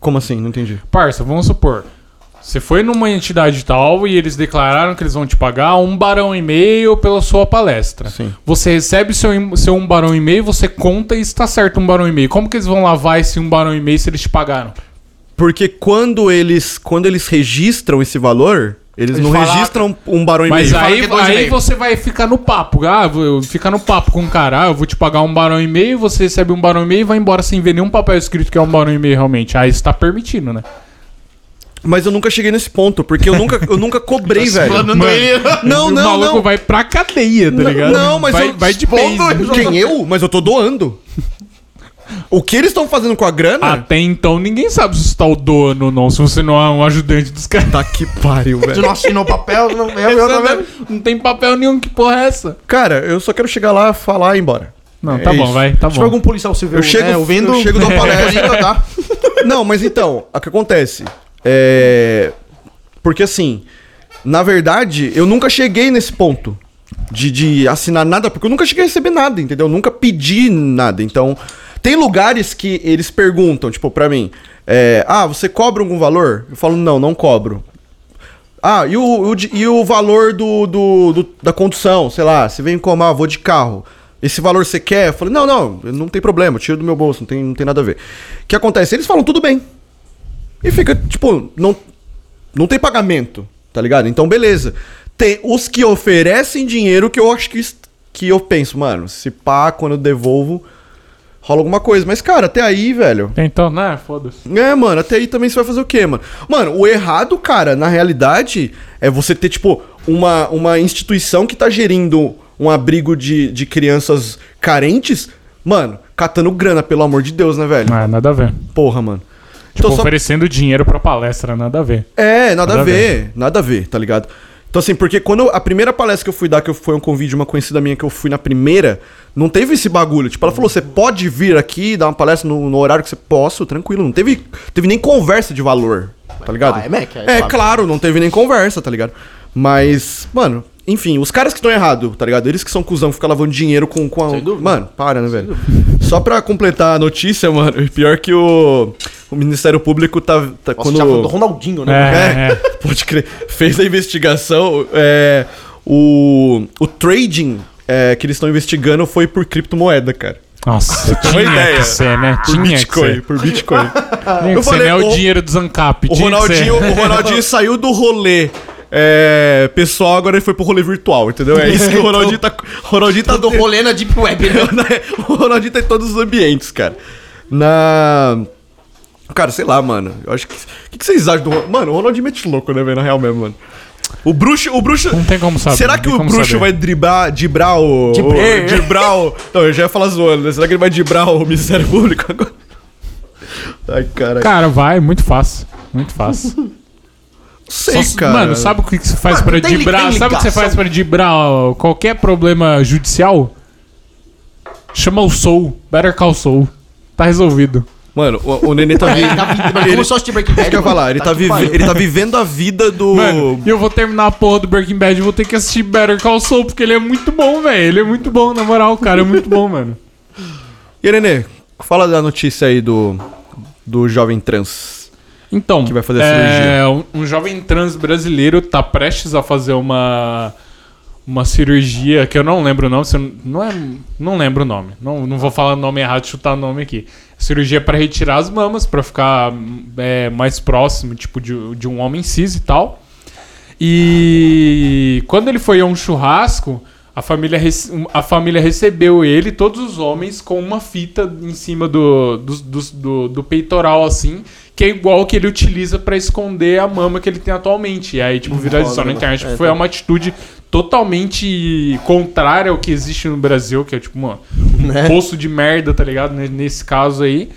Como assim? Não entendi. Parça, vamos supor. Você foi numa entidade tal e eles declararam que eles vão te pagar um barão e meio pela sua palestra. Sim. Você recebe seu, seu um barão e meio, você conta e está certo um barão e meio. Como que eles vão lavar esse um barão e meio se eles te pagaram? Porque quando eles, quando eles registram esse valor, eles, Eles não falam- registram um barão e Mas meio. fala aí, é aí meio. você vai ficar no papo. Ah, vou ficar no papo com o cara. Ah, eu vou te pagar um barão e meio, você recebe um barão e meio e vai embora sem ver nenhum papel escrito que é um barão e meio realmente. Aí você tá permitindo, né? Mas eu nunca cheguei nesse ponto, porque eu nunca, eu nunca cobrei, *laughs* velho. Explanando ele. Não, o não, maluco não. vai pra cadeia, tá Não, ligado? não, mas vai, eu- vai de ele. Quem eu? Mas eu tô doando. O que eles estão fazendo com a grana? Até então ninguém sabe se você tá o dono ou não, se você não é um ajudante dos caras. Tá que pariu, *laughs* Você velho. não assinou o papel, não é meu, tá vendo? Não tem papel nenhum, que porra é essa? Cara, eu só quero chegar lá, falar e ir embora. Não, É tá bom, isso. vai, tá Se bom. algum policial civil Eu chego- né, ouvindo, eu chego da *laughs* palestra. deposita, tá? Não, mas então, o que acontece? É. Porque assim, na verdade, eu nunca cheguei nesse ponto de, de assinar nada, porque eu nunca cheguei a receber nada, entendeu? Eu nunca pedi nada. Então, tem lugares que eles perguntam, tipo, pra mim, é, ah, você cobra algum valor? Eu falo, não, não cobro. Ah, e o, o e o valor do, do- do- da condução? Sei lá, você vem como, ah, vou de carro. Esse valor você quer? Eu falei, não, não, não tem problema, tiro do meu bolso, não tem, não tem nada a ver. O que acontece? Eles falam, tudo bem. E fica, tipo, não, não tem pagamento, tá ligado? Então, beleza. Tem os que oferecem dinheiro que eu acho que, que eu penso, mano, se pá, quando eu devolvo, rola alguma coisa. Mas, cara, até aí, velho. Então, né, foda-se. É, mano, até aí também você vai fazer o quê, mano? Mano, o errado, cara, na realidade, é você ter, tipo, uma, uma instituição que tá gerindo um abrigo de, de crianças carentes, mano, catando grana, pelo amor de Deus, né, velho? Ah, nada a ver. Porra, mano. Tipo, Então, só- oferecendo dinheiro pra palestra, nada a ver. É, nada, Nada a a ver, nada a ver, tá ligado? Então, assim, porque quando a primeira palestra que eu fui dar, que eu- foi um convite de uma conhecida minha que eu fui na primeira, não teve esse bagulho. Tipo, ela falou: você pode vir aqui dar uma palestra no, no horário que você posso, tranquilo. Não teve, teve nem conversa de valor, tá ligado? Ah, é Mac, é É, claro. claro, não teve nem conversa, tá ligado? Mas, mano, enfim, os caras que estão errados, tá ligado? Eles que são cuzão, que ficam lavando dinheiro com, com a. Sem dúvida. Mano, para, né, velho? Só pra completar a notícia, mano, *laughs* pior que o, o Ministério Público tá. tá Nossa, quando... já falou do Ronaldinho, né? É, é. *laughs* Pode crer. Fez a investigação. é, o, o trading é, que eles estão investigando foi por criptomoeda, cara. Nossa, tinha ideia. que ser, né? Por Tinha que Bitcoin. ser. Por Bitcoin. Eu que ser, falei, né? O o- dinheiro do Zancap. o, que Ronaldinho, o Ronaldinho *laughs* saiu do rolê. É, pessoal, agora ele foi pro rolê virtual, entendeu? É isso que o *laughs* Ronaldinho tá. O Ronaldinho tá Do rolê na Deep Web, *laughs* né? o Ronaldinho tá em todos os ambientes, cara. Na. Cara, sei lá, mano. Eu acho que. O que, que vocês acham do Mano, o Ronaldinho mete louco, né, velho? Na real mesmo, mano. O bruxo. O bruxo. Não tem como saber. Será que o bruxo saber. vai driblar, dibrar o. Dibrar. o- Dibrar o. *laughs* Não, eu já ia falar zoando, né? Será que ele vai dibrar o Ministério Público agora? Ai, cara. Cara, vai, muito fácil. Muito fácil. Sei, Só- cara. Mano, sabe o que você faz li- dibrar? Sabe o que você faz pra dibrar qualquer problema judicial? Chama o Soul. Better Call Soul. Tá resolvido. Mano, o, o Nenê tá *laughs* Ele vivendo. tá vi- mas começou a assistir Breaking Bad. Isso que eu ia falar, ele tá, que vive- ele tá vivendo a vida do. Mano, e eu vou terminar a porra do Breaking Bad e vou ter que assistir Better Call Saul, porque ele é muito bom, velho. Ele é muito bom, na moral, o cara é muito bom, mano. E aí, Nenê, fala da notícia aí do. Do jovem trans. Então, Que vai fazer é, um, um jovem trans brasileiro tá prestes a fazer uma uma cirurgia que eu não lembro o nome, não é, não lembro o nome. Não, não vou falar o nome errado, chutar o nome aqui. Cirurgia para retirar as mamas, para ficar é, mais próximo, tipo de, de um homem cis e tal. E quando ele foi a um churrasco, a família, a família recebeu ele, todos os homens, com uma fita em cima do, do, do, do- do peitoral, assim, que é igual que ele utiliza pra esconder a mama que ele tem atualmente. E aí, tipo, viralizou na internet. É, Foi tá. uma atitude totalmente contrária ao que existe no Brasil, que é tipo, mano, um Né? poço de merda, tá ligado? Ne- Nesse caso aí.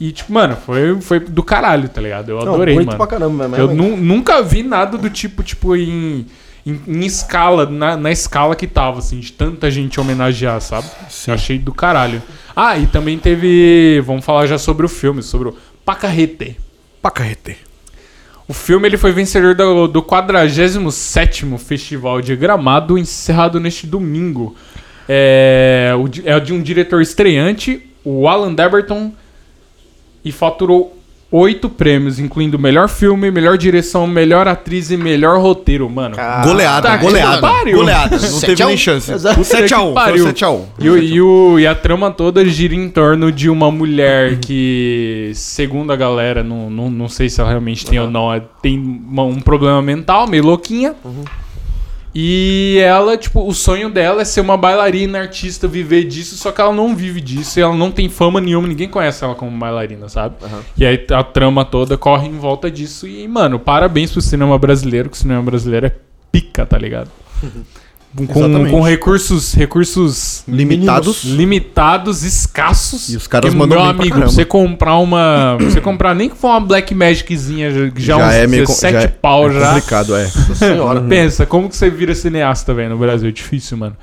E, tipo, mano, foi, foi do caralho, tá ligado? Eu Não, adorei, bonito mano. pra caramba, mas Eu nu- nunca vi nada do tipo, tipo, em, em, em escala, na, na escala que tava, assim, de tanta gente homenagear, sabe? Eu achei do caralho. Ah, e também teve. Vamos falar já sobre o filme, sobre o Pacarrete. Pacarrete. O filme ele foi vencedor do, do 47º Festival de Gramado, encerrado neste domingo. É, é de um diretor estreante, o Alan Deberton, e faturou oito prêmios, incluindo melhor filme, melhor direção, melhor atriz e melhor roteiro, mano. Cara, Goleada, tá goleada. pariu. Goleada. Não Sete teve a um. nem chance. Exato. 7x1. pariu. Foi 7x1. E, e, o- e a trama toda gira em torno de uma mulher que, segundo a galera, não, não, não sei se ela realmente tem ou não, é- tem uma- um problema mental, meio louquinha. E ela, tipo, o sonho dela é ser uma bailarina, artista, viver disso, só que ela não vive disso e ela não tem fama nenhuma, ninguém conhece ela como bailarina, sabe? E aí a trama toda corre em volta disso. E, mano, parabéns pro cinema brasileiro, que o cinema brasileiro é pica, tá ligado? *laughs* Com, com recursos, recursos Limitados. limitados, escassos. E os caras mandam meu pra amigo, caramba. você comprar uma, *clears throat* você comprar nem que for uma Black Magiczinha, já, já, uns é meio co- 17 já é- pau é já. complicado, é. *laughs* senhora. Pensa, como que você vira cineasta, velho, no Brasil? É difícil, mano.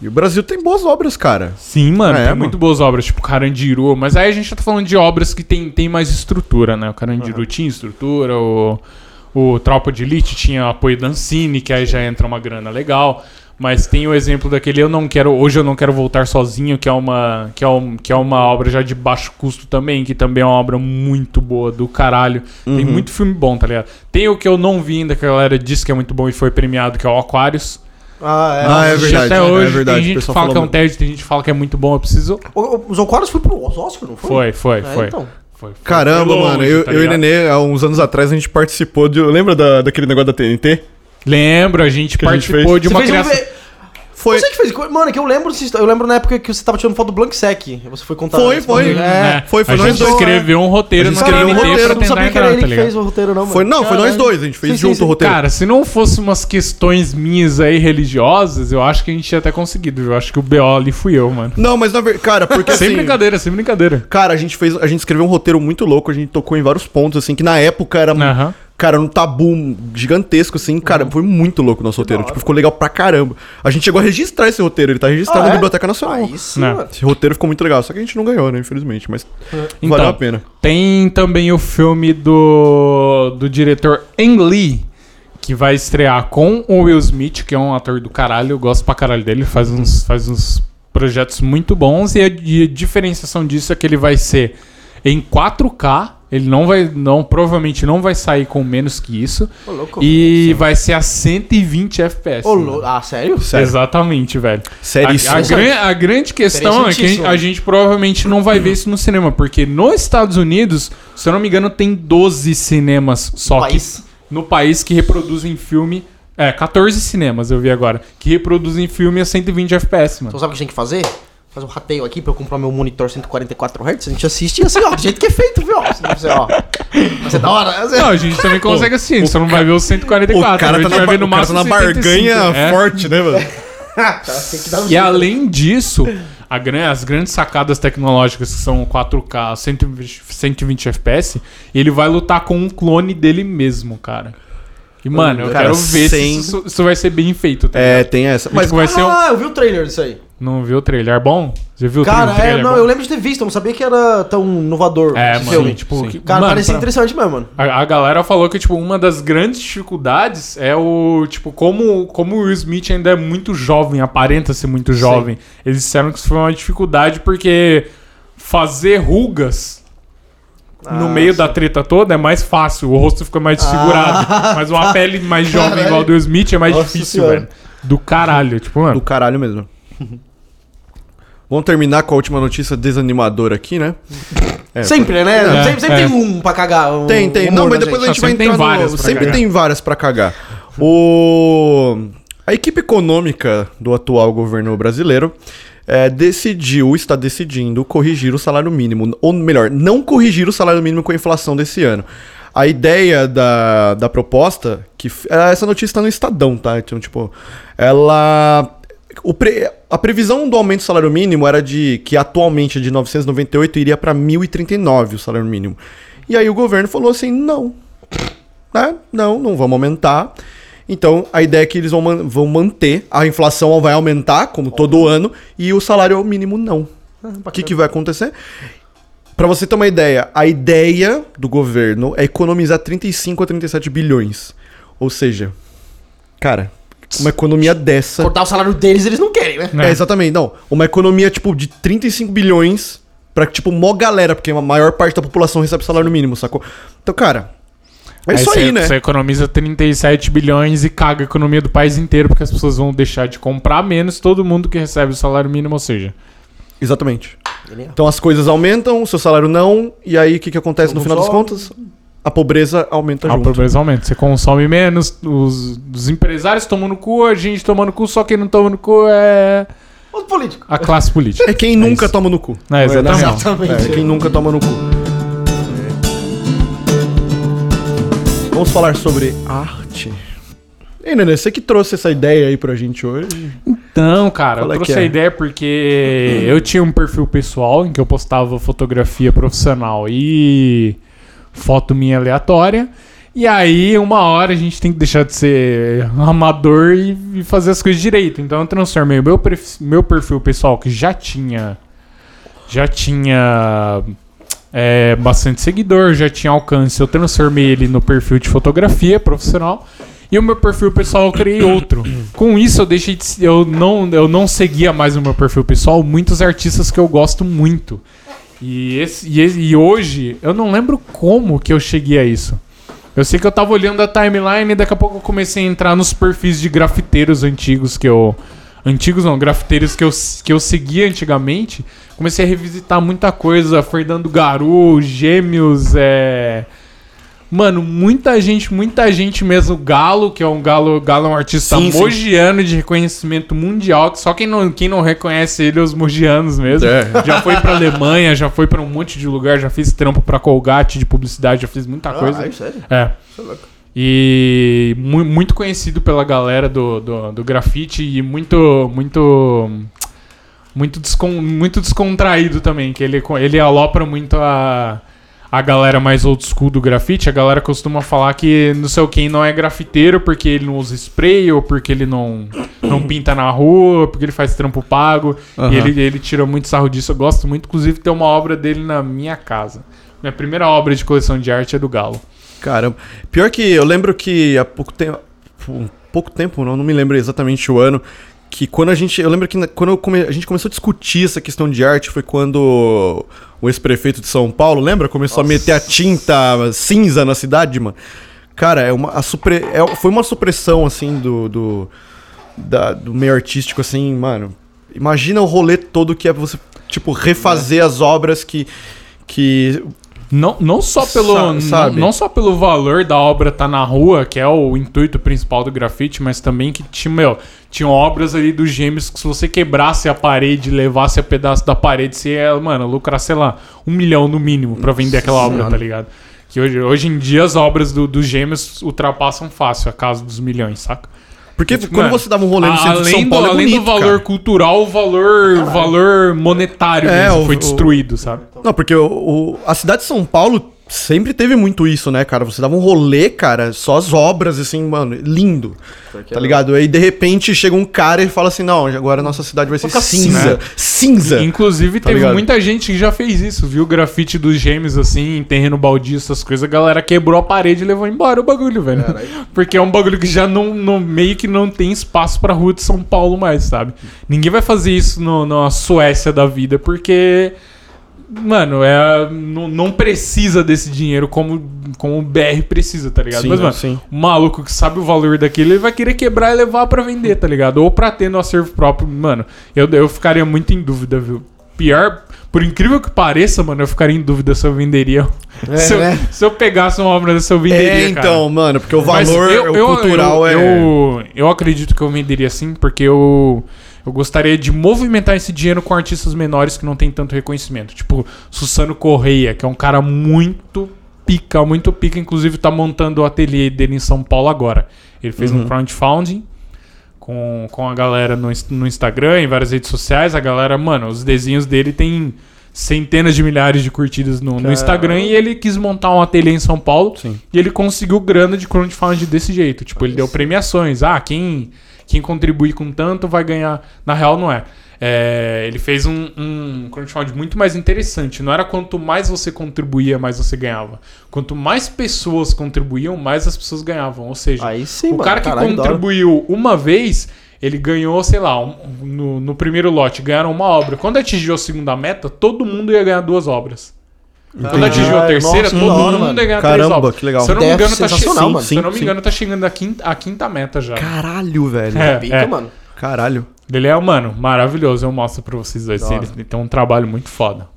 E o Brasil tem boas obras, cara. Sim, mano, É, tem mano. muito boas obras, tipo Carandiru, mas aí a gente tá falando de obras que tem, tem mais estrutura, né? O Carandiru tinha estrutura, o, o Tropa de Elite tinha apoio da Ancine, que aí já entra uma grana legal. Mas tem o exemplo daquele Eu Não Quero, Hoje Eu Não Quero Voltar Sozinho, que é uma, que é um, que é uma obra já de baixo custo também, que também é uma obra muito boa, do caralho. Tem Uhum. muito filme bom, tá ligado? Tem o que eu não vi ainda, que a galera disse que é muito bom e foi premiado, que é o Aquarius. Ah, é. Ah, é verdade, Até hoje, é verdade, tem gente que fala que é um TED, tem gente que fala que é muito bom, eu preciso... O- o- Os Aquarius foi pro Oscar, não foi? Foi, foi, É, foi. então. Foi, foi. Caramba, longe, mano. Eu, tá eu e ligado? Nenê, há uns anos atrás, a gente participou de. Lembra da, daquele negócio da TNT? Lembro, a gente Que a gente participou de uma um criação. ve- Foi. Você que fez. Mano, é que eu lembro, eu lembro na época que você tava tirando foto do Blank Sec. Você foi contar. Foi, esse foi. bagulho. É, Foi, foi a nós gente dois, escreveu um roteiro A no gente escreveu um roteiro, pra eu não sabia que era ele tá que ligado? fez o roteiro, não, mano. Foi, não, foi nós dois. A gente fez junto sim. o roteiro. Cara, se não fosse umas questões minhas aí religiosas, eu acho que a gente tinha até conseguido. Eu acho que o BO ali fui eu, mano. Não, mas na verdade, cara, porque Sem assim. brincadeira, sem brincadeira. Cara, a gente fez, a gente escreveu um roteiro muito louco, a gente tocou em vários pontos assim que na época era, Aham. Cara, um tabu gigantesco assim, cara, foi muito louco o nosso roteiro, tipo, ficou legal pra caramba. A gente chegou a registrar esse roteiro, ele tá registrado Ah, na é? Biblioteca Nacional. Sim, Não. mano. Esse roteiro ficou muito legal, só que a gente não ganhou, né, infelizmente, mas Então, valeu a pena. Tem também o filme do, do diretor Ang Lee, que vai estrear com o Will Smith, que é um ator do caralho, eu gosto pra caralho dele, faz uns, faz uns projetos muito bons, e a, e a diferenciação disso é que ele vai ser em 4K, ele não vai, não, provavelmente não vai sair com menos que isso, Ô, louco. e vai ser a 120 FPS. Ô, Ah, sério? Sério. Exatamente, velho. Sério, A, a, gran- a grande questão é que a gente, a gente provavelmente não vai ver isso no cinema, porque nos Estados Unidos, se eu não me engano, tem 12 cinemas só que, País. no país que reproduzem filme. É, 14 cinemas eu vi agora, que reproduzem filme a 120 FPS, mano. Então sabe o que a gente tem que fazer? Fazer um rateio aqui pra eu comprar meu monitor 144 Hz. A gente assiste assim, ó, do jeito que é feito, viu? Assim, você, ó. Vai ser da hora. Vai ser- Não, a gente também consegue assistir, só não vai ver os o 144. cara a tá gente na, vai ver no o cara tá máximo na 75, barganha é. forte, né, mano? *laughs* Tem que dar um E jeito. além disso, gran- as grandes sacadas tecnológicas que são 4K, 120, 120 FPS, ele vai lutar com um clone dele mesmo, cara. E, mano, eu Cara, quero ver sem- se isso, isso vai ser bem feito, tá É, ligado? tem essa. Mas Mas vai ser um... Ah, eu vi o trailer disso aí. Não viu o trailer? É bom? Você viu o Cara, trailer? é, trailer não, bom? eu lembro de ter visto, eu não sabia que era tão inovador É, mano, filme. tipo, Sim. que- Cara, mano, parecia pra- interessante mesmo, mano. A, a galera falou que, tipo, uma das grandes dificuldades é o, tipo, como, como o Will Smith ainda é muito jovem, aparenta ser muito jovem. Eles disseram que isso foi uma dificuldade porque fazer rugas no Ah, meio sim. da treta toda é mais fácil, o rosto fica mais desfigurado. Mas uma pele mais jovem Caralho. igual a do Smith é mais Nossa difícil, Senhora. velho. Do caralho, tipo, mano. do caralho mesmo. Vamos terminar com a última notícia desanimadora aqui, né? É, Sempre, né? É, sempre sempre é. tem um pra cagar. um Tem, tem. Não, mas depois a gente. gente vai Sempre tem entrar várias no... Sempre cagar. tem várias pra cagar. O... A equipe econômica do atual governo brasileiro é, decidiu, está decidindo, corrigir o salário mínimo. Ou melhor, não corrigir o salário mínimo com a inflação desse ano. A ideia da, da proposta, que é, essa notícia está no Estadão, tá? Então, tipo, ela... o pre- a previsão do aumento do salário mínimo era de que atualmente de 998 iria para 1.039 o salário mínimo. E aí o governo falou assim, não, né? Não, não vamos aumentar. Então, a ideia é que eles vão, man- vão manter, a inflação vai aumentar, como todo ano, e o salário mínimo não. O que, que vai acontecer? Pra você ter uma ideia, a ideia do governo é economizar 35 a 37 bilhões. Ou seja, cara, uma economia dessa. Cortar o salário deles, eles não querem, né? né? É, exatamente, não. Uma economia, tipo, de 35 bilhões pra, tipo, mó galera, porque a maior parte da população recebe salário mínimo, sacou? Então, cara, é isso você, aí, né? Você economiza 37 bilhões e caga a economia do país inteiro, porque as pessoas vão deixar de comprar menos todo mundo que recebe o salário mínimo, ou seja. Exatamente. Então as coisas aumentam, o seu salário não, e aí o que, que acontece no final das contas? a pobreza aumenta A junto. pobreza aumenta. Você consome menos, os, os empresários tomam no cu, a gente toma no cu, só quem não toma no cu é Os políticos. a classe política. É quem nunca isso. toma no cu. É, exatamente. Real. Exatamente. É, quem nunca toma no cu. Vamos falar sobre arte. Ei, Nenê, você que trouxe essa ideia aí pra gente hoje. Então, cara, Qual é eu que trouxe é? a ideia porque eu tinha um perfil pessoal em que eu postava fotografia profissional e foto minha aleatória. E aí, uma hora a gente tem que deixar de ser amador e, e fazer as coisas direito. Então eu transformei o meu, perf- meu perfil pessoal, que já tinha. Já tinha é, bastante seguidor, já tinha alcance. Eu transformei ele no perfil de fotografia profissional. E o meu perfil pessoal eu criei outro. *coughs* Com isso eu deixei de, eu não eu não seguia mais o meu perfil pessoal muitos artistas que eu gosto muito. E esse, e esse- e hoje eu não lembro como que eu cheguei a isso. Eu sei que eu tava olhando a timeline e daqui a pouco eu comecei a entrar nos perfis de grafiteiros antigos que eu antigos não, grafiteiros que eu que eu seguia antigamente. Comecei a revisitar muita coisa, Fernando Garu, Gêmeos, é Mano, muita gente, muita gente mesmo. Galo, que é um Galo, Galo é um artista Sim, sim. mogiano de reconhecimento mundial. Que só quem não, quem não reconhece ele é os mogianos mesmo. É. *laughs* Já foi pra Alemanha, já foi pra um monte de lugar, já fiz trampo pra Colgate de publicidade, já fiz muita coisa. Ah, sério? É. Isso é louco. E mu- muito conhecido pela galera do, do, do grafite e muito, muito, muito, descon, muito descontraído também, que ele, ele alopra muito a, a galera mais old school do grafite. A galera costuma falar que não sei o quem não é grafiteiro porque ele não usa spray ou porque ele não, não pinta na rua, porque ele faz trampo pago. Aham. E ele, ele tira muito sarro disso. Eu gosto muito, inclusive, de ter uma obra dele na minha casa. Minha primeira obra de coleção de arte é do Galo. Caramba. Pior que eu lembro que há pouco tempo. um pouco tempo, não, não me lembro exatamente o ano. Que quando a gente. Eu lembro que na- quando come- a gente começou a discutir essa questão de arte foi quando o ex-prefeito de São Paulo, lembra? Começou a meter a tinta cinza na cidade, mano. Cara, é uma, a supre- é- foi uma supressão, assim, do, do, da- do meio artístico, assim, mano. Imagina o rolê todo que é você, tipo, refazer as obras que. que Não, não só pelo Sa- não, não só pelo valor da obra tá na rua, que é o intuito principal do grafite, mas também que tinha, meu, tinham obras ali dos gêmeos que se você quebrasse a parede, levasse a pedaço da parede, você ia, mano, lucrar, sei lá, um milhão no mínimo pra vender aquela obra, Senhora. tá ligado? Que hoje, hoje em dia as obras do- dos gêmeos ultrapassam fácil a casa dos milhões, saca? Porque Tipo, quando mano, você dava um rolê no centro de além São Paulo, do, é além bonito, do valor cara. cultural, o valor, valor monetário É, mesmo o- foi o- destruído, sabe? Não, porque o, o- a cidade de São Paulo sempre teve muito isso, né, cara? Você dava um rolê, cara, só as obras, assim, mano, lindo. Tá ligado? Aí, de repente, chega um cara e fala assim, não, agora a nossa cidade vai ser cinza. cinza. Cinza. Inclusive, Tá teve ligado? muita gente que já fez isso, viu? Grafite dos gêmeos, assim, em terreno baldio, essas coisas. A galera quebrou a parede e levou embora o bagulho, velho. *laughs* Porque é um bagulho que já não, não- meio que não tem espaço pra rua de São Paulo mais, sabe? Ninguém vai fazer isso no, na Suécia da vida, porque. Mano, é, não, não precisa desse dinheiro como, como o BR precisa, tá ligado? Sim, Mas, mano, sim. o maluco que sabe o valor daquilo, ele vai querer quebrar e levar pra vender, tá ligado? Ou pra ter no acervo próprio. Mano, eu, eu ficaria muito em dúvida, viu? Pior, por incrível que pareça, mano, eu ficaria em dúvida se eu venderia. É, se, eu, né? se eu pegasse uma obra dessa, eu venderia. É, cara. então, mano, porque o valor eu- o eu- cultural é... Eu, eu acredito que eu venderia sim, porque eu, eu gostaria de movimentar esse dinheiro com artistas menores que não tem tanto reconhecimento. Tipo, Susano Correia, que é um cara muito pica, muito pica. Inclusive, tá montando o ateliê dele em São Paulo agora. Ele fez Uhum. um crowdfunding com, com a galera no, no Instagram, em várias redes sociais. A galera, mano, os desenhos dele tem centenas de milhares de curtidas no, no Instagram e ele quis montar um ateliê em São Paulo Sim. e ele conseguiu grana de crowdfunding desse jeito. Tipo, ele deu premiações. Ah, quem, quem contribuir com tanto vai ganhar. Na real, não é. É, ele fez um, um crowdfunding muito mais interessante. Não era quanto mais você contribuía, mais você ganhava. Quanto mais pessoas contribuíam, mais as pessoas ganhavam. Ou seja, sim, o mano. cara que Caralho, contribuiu uma vez, ele ganhou, sei lá, um- no, no primeiro lote, ganharam uma obra. Quando atingiu a segunda meta, todo mundo ia ganhar duas obras. Quando atingiu a Caralho, terceira, nossa, todo hora, mundo mano. ia ganhar três Caramba, obras. que legal. Se eu não me engano, tá sensacional, chegando. mano. Se eu não me Sim, engano, tá chegando a quinta, a quinta meta já. Caralho, velho. É. Pica, mano. Caralho. Ele é, mano, maravilhoso. Eu mostro pra vocês dois. Ele tem um trabalho muito foda.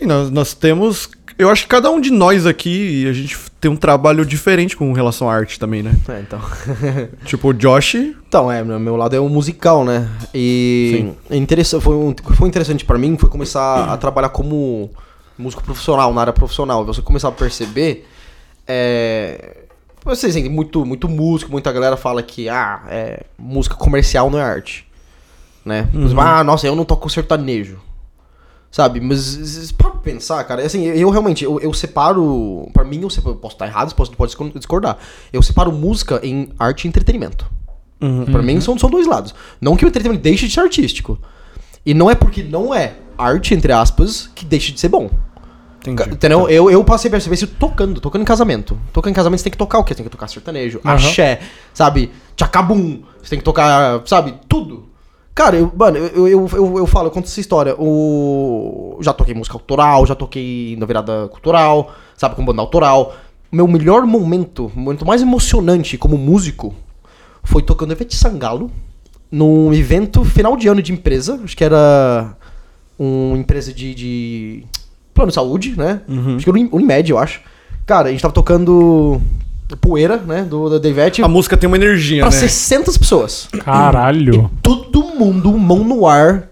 E nós, nós temos. Eu acho que cada um de nós aqui, a gente tem um trabalho diferente com relação à arte também, né? É, então. *laughs* Tipo, o Josh. Então, é, meu lado é o musical, né? E é interessante, foi, um, foi interessante pra mim foi começar a trabalhar como músico profissional, na área profissional. Você começar a perceber. É, vocês tem muito, muito músico, muita galera fala que ah, é, música comercial não é arte. Né? Exemplo, ah, nossa, eu não toco sertanejo. Sabe? Mas para pensar, cara, assim, eu, eu realmente, eu, eu separo. Pra mim, eu, separo, eu posso estar errado, posso, pode discordar. Eu separo música em arte e entretenimento. Pra mim, são, são dois lados. Não que o entretenimento deixe de ser artístico. E não é porque não é arte, entre aspas, que deixe de ser bom. Entendi. Entendeu? Eu, eu passei a perceber isso tocando, tocando em casamento. Tocando em casamento você tem que tocar o quê? Você tem que tocar sertanejo, Aham. axé, sabe? Tchacabum. Você tem que tocar, sabe? Tudo. Cara, eu, mano, eu, eu, eu, eu falo, eu conto essa história. O... Já toquei música autoral, já toquei na virada cultural, sabe? Com banda autoral. Meu melhor momento, o momento mais emocionante como músico, foi tocando Ivete Sangalo num evento final de ano de empresa. Acho que era uma empresa de, de plano de saúde, né? Acho que era Uni- Unimed, eu acho. Cara, a gente tava tocando Poeira, né? Do, da Ivete. A música tem uma energia, Pra né? 600 pessoas. Caralho. Todo mundo, mão no ar,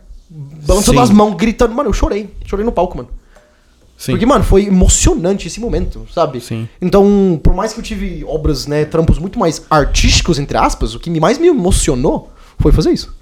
balançando Sim. as mãos, gritando. Mano, eu chorei. Chorei no palco, mano. Sim. Porque, mano, foi emocionante esse momento, sabe? Sim. Então, por mais que eu tive obras, né, trampos muito mais artísticos, entre aspas, o que me- mais me emocionou foi fazer isso.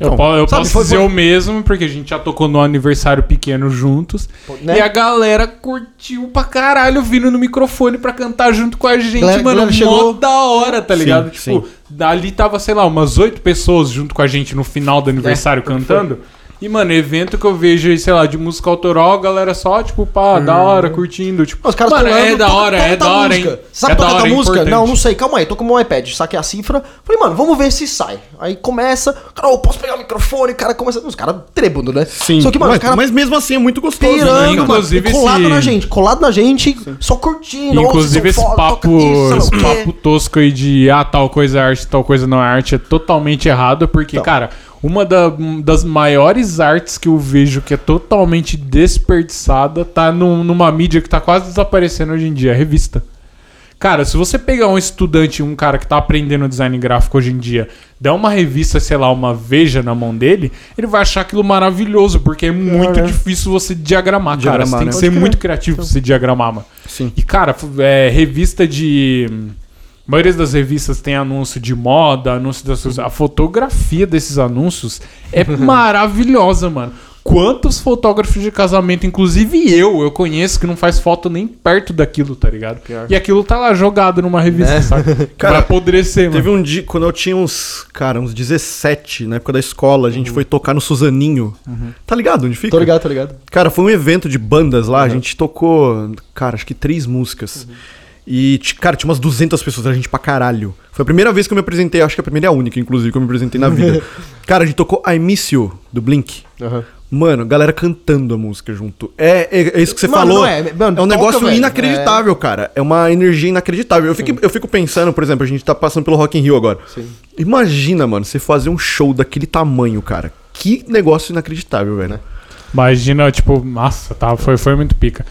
Eu, Então, eu sabe, posso foi- dizer foi- o mesmo, porque a gente já tocou no aniversário pequeno juntos. né? E a galera curtiu pra caralho vindo no microfone pra cantar junto com a gente, Galera- mano. Mó chegou- da hora, tá Sim, ligado? sim. tipo, dali tava, sei lá, umas oito pessoas junto com a gente no final do aniversário É, cantando. E, mano, evento que eu vejo, sei lá, de música autoral, a galera só, tipo, pá, da hora, curtindo. Tipo, Os caras mano, pulando, é da hora, é da hora, hein? música. Sabe é tocar da é música? importante. Não, não sei, calma aí, tô com o meu iPad, saquei a cifra. Falei, mano, vamos ver se sai. Aí começa, cara, eu posso pegar o microfone, o cara começa. Os caras trêbando, né? Sim. Só que, mano, mas, os caras mas mesmo assim é muito gostoso. pirando, né? mano, Inclusive e colado esse- na gente, colado na gente, só curtindo. "Ô, Inclusive, esse foda, papo, isso, esse sei lá o quê." papo tosco aí de ah, tal coisa é arte, tal coisa não é arte, é totalmente errado, porque, Então. cara, uma da- das maiores artes que eu vejo que é totalmente desperdiçada tá num- numa mídia que tá quase desaparecendo hoje em dia, a revista. Cara, se você pegar um estudante, um cara que tá aprendendo design gráfico hoje em dia, der uma revista, sei lá, uma Veja na mão dele, ele vai achar aquilo maravilhoso, porque é muito difícil você diagramar, cara. Diagramar, Você tem né? que Pode ser muito criativo pra você diagramar, mano. Sim. E, cara, é, revista de. A maioria das revistas tem anúncio de moda, anúncio das coisas. A fotografia desses anúncios é *laughs* maravilhosa, mano. Quantos fotógrafos de casamento, inclusive eu, eu conheço que não faz foto nem perto daquilo, tá ligado? E aquilo tá lá jogado numa revista, sabe? *laughs* Cara, Vai apodrecer, mano. Teve um dia, quando eu tinha uns, cara, uns 17, na época da escola, a gente foi tocar no Suzaninho. Tá ligado onde fica? Tô ligado, tô ligado. Cara, foi um evento de bandas lá, a gente tocou, cara, acho que três músicas. E, cara, tinha umas 200 pessoas, a gente pra caralho. Foi a primeira vez que eu me apresentei, acho que a primeira e a única, inclusive, que eu me apresentei na vida. *laughs* cara, a gente tocou I Miss You, do Blink. Mano, galera cantando a música junto. É, é, é isso que você Mano, falou. não é, mano, é um toca, negócio velho. inacreditável, cara. É uma energia inacreditável. Eu fico, eu fico pensando, por exemplo, a gente tá passando pelo Rock in Rio agora. Sim. Imagina, mano, você fazer um show daquele tamanho, cara. Que negócio inacreditável, velho. Imagina, tipo, nossa, tá, foi, foi muito pica.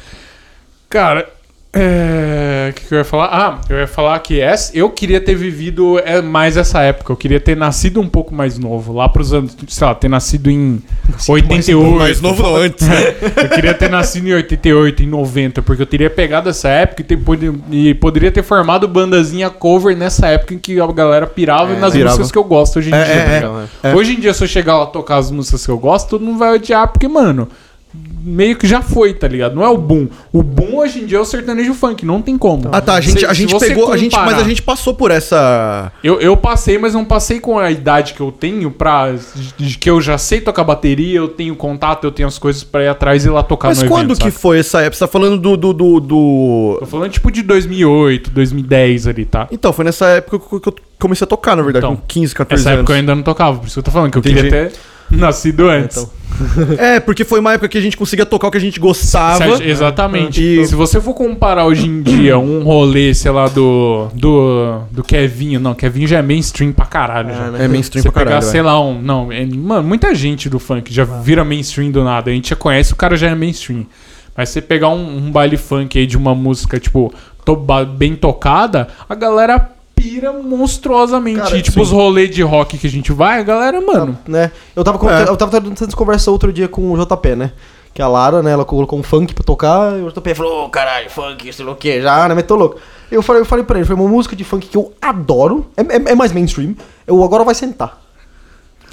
Cara, é, o que, que eu ia falar? Ah, eu ia falar que essa, eu queria ter vivido é, mais essa época. Eu queria ter nascido um pouco mais novo, lá pros anos, sei lá, ter nascido em 88. Mais novo não, antes. né? *laughs* Eu queria ter nascido em 88, em 90, porque eu teria pegado essa época e, ter, e poderia ter formado bandazinha cover nessa época em que a galera pirava nas pirava. músicas que eu gosto hoje em É, dia. é, tá é. É. Hoje em dia, se eu chegar lá tocar as músicas que eu gosto, todo mundo vai odiar, porque, mano, meio que já foi, tá ligado? Não é o boom. O boom hoje em dia é o sertanejo funk, não tem como. Ah, tá. A gente, Se- a gente pegou. A gente, mas comparar- a gente passou por essa. Eu, eu passei, mas não passei com a idade que eu tenho pra. de- que eu já sei tocar bateria, eu tenho contato, eu tenho as coisas pra ir atrás e ir lá tocar Mas no quando evento, que saca? foi essa época? Você tá falando do. do, do, do- Tô falando tipo de 2008, 2010 ali, tá? Então, foi nessa época que eu- eu comecei a tocar, na verdade, Então, com 15, 14 Essa anos. época eu ainda não tocava, por isso que eu tô falando que eu Entendi. queria ter nascido antes. Então. *laughs* É, porque foi uma época que a gente conseguia tocar o que a gente gostava. A- exatamente. E- Se você for comparar hoje em dia um rolê, sei lá, do. Do, do Kevinho, não, Kevinho já é mainstream pra caralho. já. É mainstream Você pra pegar, caralho. sei velho. lá, um. Não, é- mano, muita gente do funk já vira mainstream do nada. A gente já conhece, o cara já é mainstream. Mas você pegar um, um baile funk aí de uma música, tipo, to- bem tocada, a galera pira monstruosamente. Cara, e, tipo, sim. os rolês de rock que a gente vai, a galera, mano. né? Eu tava, É. eu tava tendo essa conversa outro dia com o JP, né? Que a Lara, né, ela colocou um funk pra tocar, e o JP falou, ô caralho, funk, sei lá o que, já, né, meteu louco. Eu falei, eu falei pra ele, foi uma música de funk que eu adoro, é, é- é mais mainstream, eu agora vai sentar.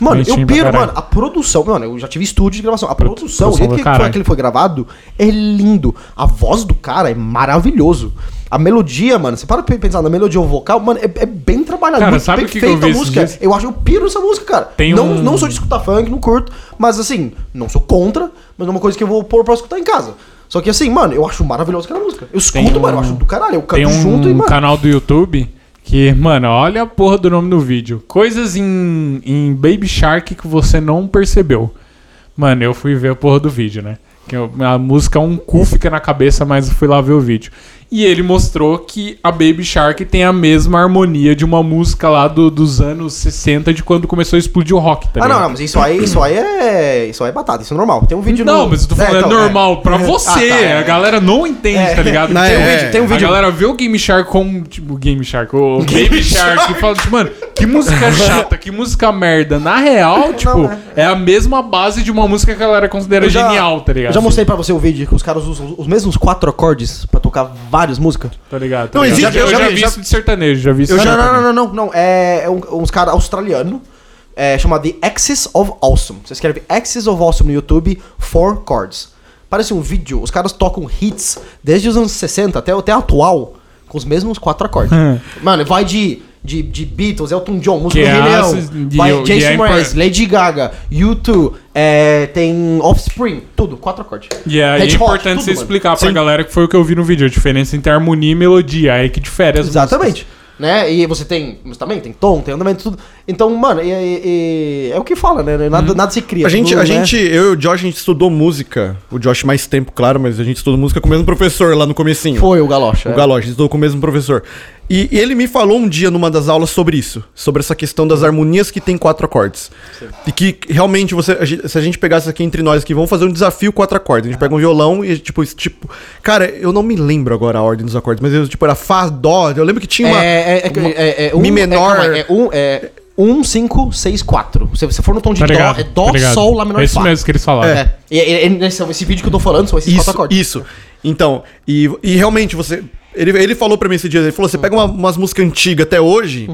Mano, eu piro, mano, a produção, mano, eu já tive estúdio de gravação, a Pro- produção, o produção jeito que, foi, que ele foi gravado é lindo. A voz do cara é maravilhoso. A melodia, mano, você para pra pensar na melodia ou vocal, mano, é, é bem trabalhado. Cara, muito sabe que que eu vi a música. dias? Eu acho, eu piro nessa música, cara. Tem não, um- não sou de escutar funk, não curto, mas assim, não sou contra, mas é uma coisa que eu vou pôr pra escutar em casa. Só que assim, mano, eu acho maravilhoso aquela música. Eu escuto, um- mano, eu acho do caralho, eu canto Tem um junto e, mano. canal do YouTube que, mano, olha a porra do nome do vídeo. Coisas em, em Baby Shark que você não percebeu. Mano, eu fui ver a porra do vídeo, né? Que eu- a música um cu fica na cabeça, mas eu fui lá ver o vídeo. E ele mostrou que a Baby Shark tem a mesma harmonia de uma música lá do- dos anos 60, de quando começou a explodir o rock, tá Ah, não, não, mas isso aí, isso aí é. Isso aí é batata, isso é normal. Tem um vídeo Não, no. mas eu tô falando, é, então, normal pra você. *laughs* Ah, tá, é. A galera não entende, É. tá ligado? Não, Tem um é. vídeo, tem um A vídeo. galera vê o Game Shark como, tipo, Game Shark, o Baby Shark, e fala, tipo, mano, que música *laughs* chata, que música merda. Na real, tipo, é a mesma base de uma música que a galera considera já- genial, tá ligado? Eu já mostrei pra você o vídeo que os caras usam os mesmos quatro acordes pra tocar várias músicas. Tá ligado? Tá Não, ligado? existe- eu eu já, já- vi já- isso de sertanejo, já vi isso Eu de já, não, sertanejo. não, não, não, não. É, é um- uns caras australianos. É chamado The Axis of Awesome. Você escreve Axis of Awesome no YouTube, Four Chords. Parece um vídeo, os caras tocam hits desde os anos 60 até, até atual, com os mesmos quatro acordes. *laughs* Mano, vai de, de, de Beatles, Elton John, música do é Rei Leão, de- Jason é Mraz, Lady Gaga, U2, é, tem Offspring, tudo, quatro acordes. E aí é Hot, importante tudo, você mano. explicar pra Sim. galera que foi o que eu vi no vídeo, a diferença entre harmonia e melodia, aí que difere as Exatamente. Né? E você tem. Mas também tem tom, tem andamento, tudo. Então, mano, e- e- é o que fala, né? Nada, nada se cria. A gente, tudo, a né? gente, eu e o Josh, a gente estudou música. O Josh mais tempo, claro, mas a gente estudou música com o mesmo professor lá no comecinho. Foi o Galocha. O é. Galoche, a gente estudou com o mesmo professor. E, e ele me falou um dia numa das aulas sobre isso. Sobre essa questão das harmonias que tem quatro acordes. E que realmente, você, a gente- se a gente pegasse aqui entre nós aqui, vamos fazer um desafio quatro acordes. A gente pega um violão e, tipo, esse tipo... Cara, eu não me lembro agora a ordem dos acordes, mas eu, tipo, era Fá, Dó. Eu lembro que tinha uma... É, é, é, uma- é, é, um, Mi menor. É, calma, é um, é um, cinco, seis, quatro. Se você for no tom de Tá dó, ligado? é dó, tá sol, lá menor É isso fá. mesmo que eles falaram. É. E, e- e nesse, esse vídeo que eu tô falando são esses quatro Isso, acordes. isso. Então, e, e realmente você. Ele, ele falou pra mim esse dia, ele falou: você pega uma- umas músicas antigas até hoje,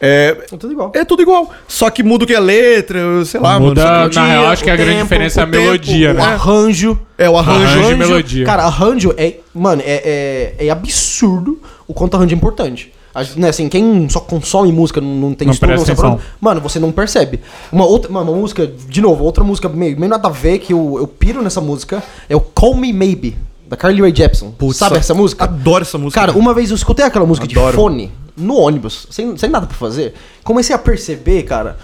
é, É tudo igual. é tudo igual. Só que muda o que é letra, sei lá, Muda- na real, acho que a grande diferença é a o tempo, melodia, O né? arranjo. É, o arranjo. Arranjo e melodia. Cara, arranjo é. Mano, é, é, é absurdo o quanto arranjo é importante. Né, assim, quem só consome música, não, não tem Não estudo, não onde- Mano, você não percebe. Uma outra mano, uma música, de novo, outra música meio, meio nada a ver que eu, eu piro nessa música é o Call Me Maybe, da Carly Rae Jepsen. Putz, Sabe essa música? Adoro essa música. Cara, uma vez eu escutei aquela música Adoro. de fone no ônibus, sem, sem nada pra fazer. Comecei a perceber, cara.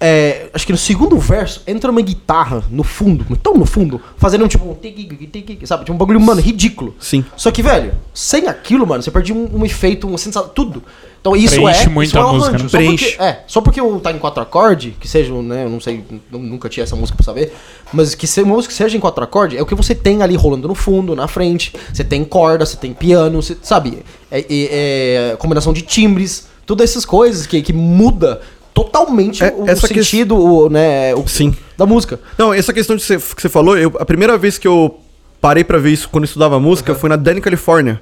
É, acho que no segundo verso entra uma guitarra no fundo, tão no fundo, fazendo um tipo um tic, sabe? Tipo um bagulho, mano, ridículo. Sim. Só que, velho, sem aquilo, mano, você perde um, um efeito, uma sensação, tudo. Então isso Preenche é. muito isso é a um música, né? Só Preenche. Porque, é, só porque eu tá em quatro acordes, que seja, né, eu não sei, nu- nunca tinha essa música pra saber, mas que seja uma música seja em quatro acordes, é o que você tem ali rolando no fundo, na frente, você tem corda, você tem piano, você, sabe? É, é- é combinação de timbres, todas essas coisas que, que muda totalmente É, o, essa que- sentido, o, né, o- Sim. da música. Não, essa questão de você- que você falou, eu, a primeira vez que eu parei pra ver isso quando estudava música foi na Danny California,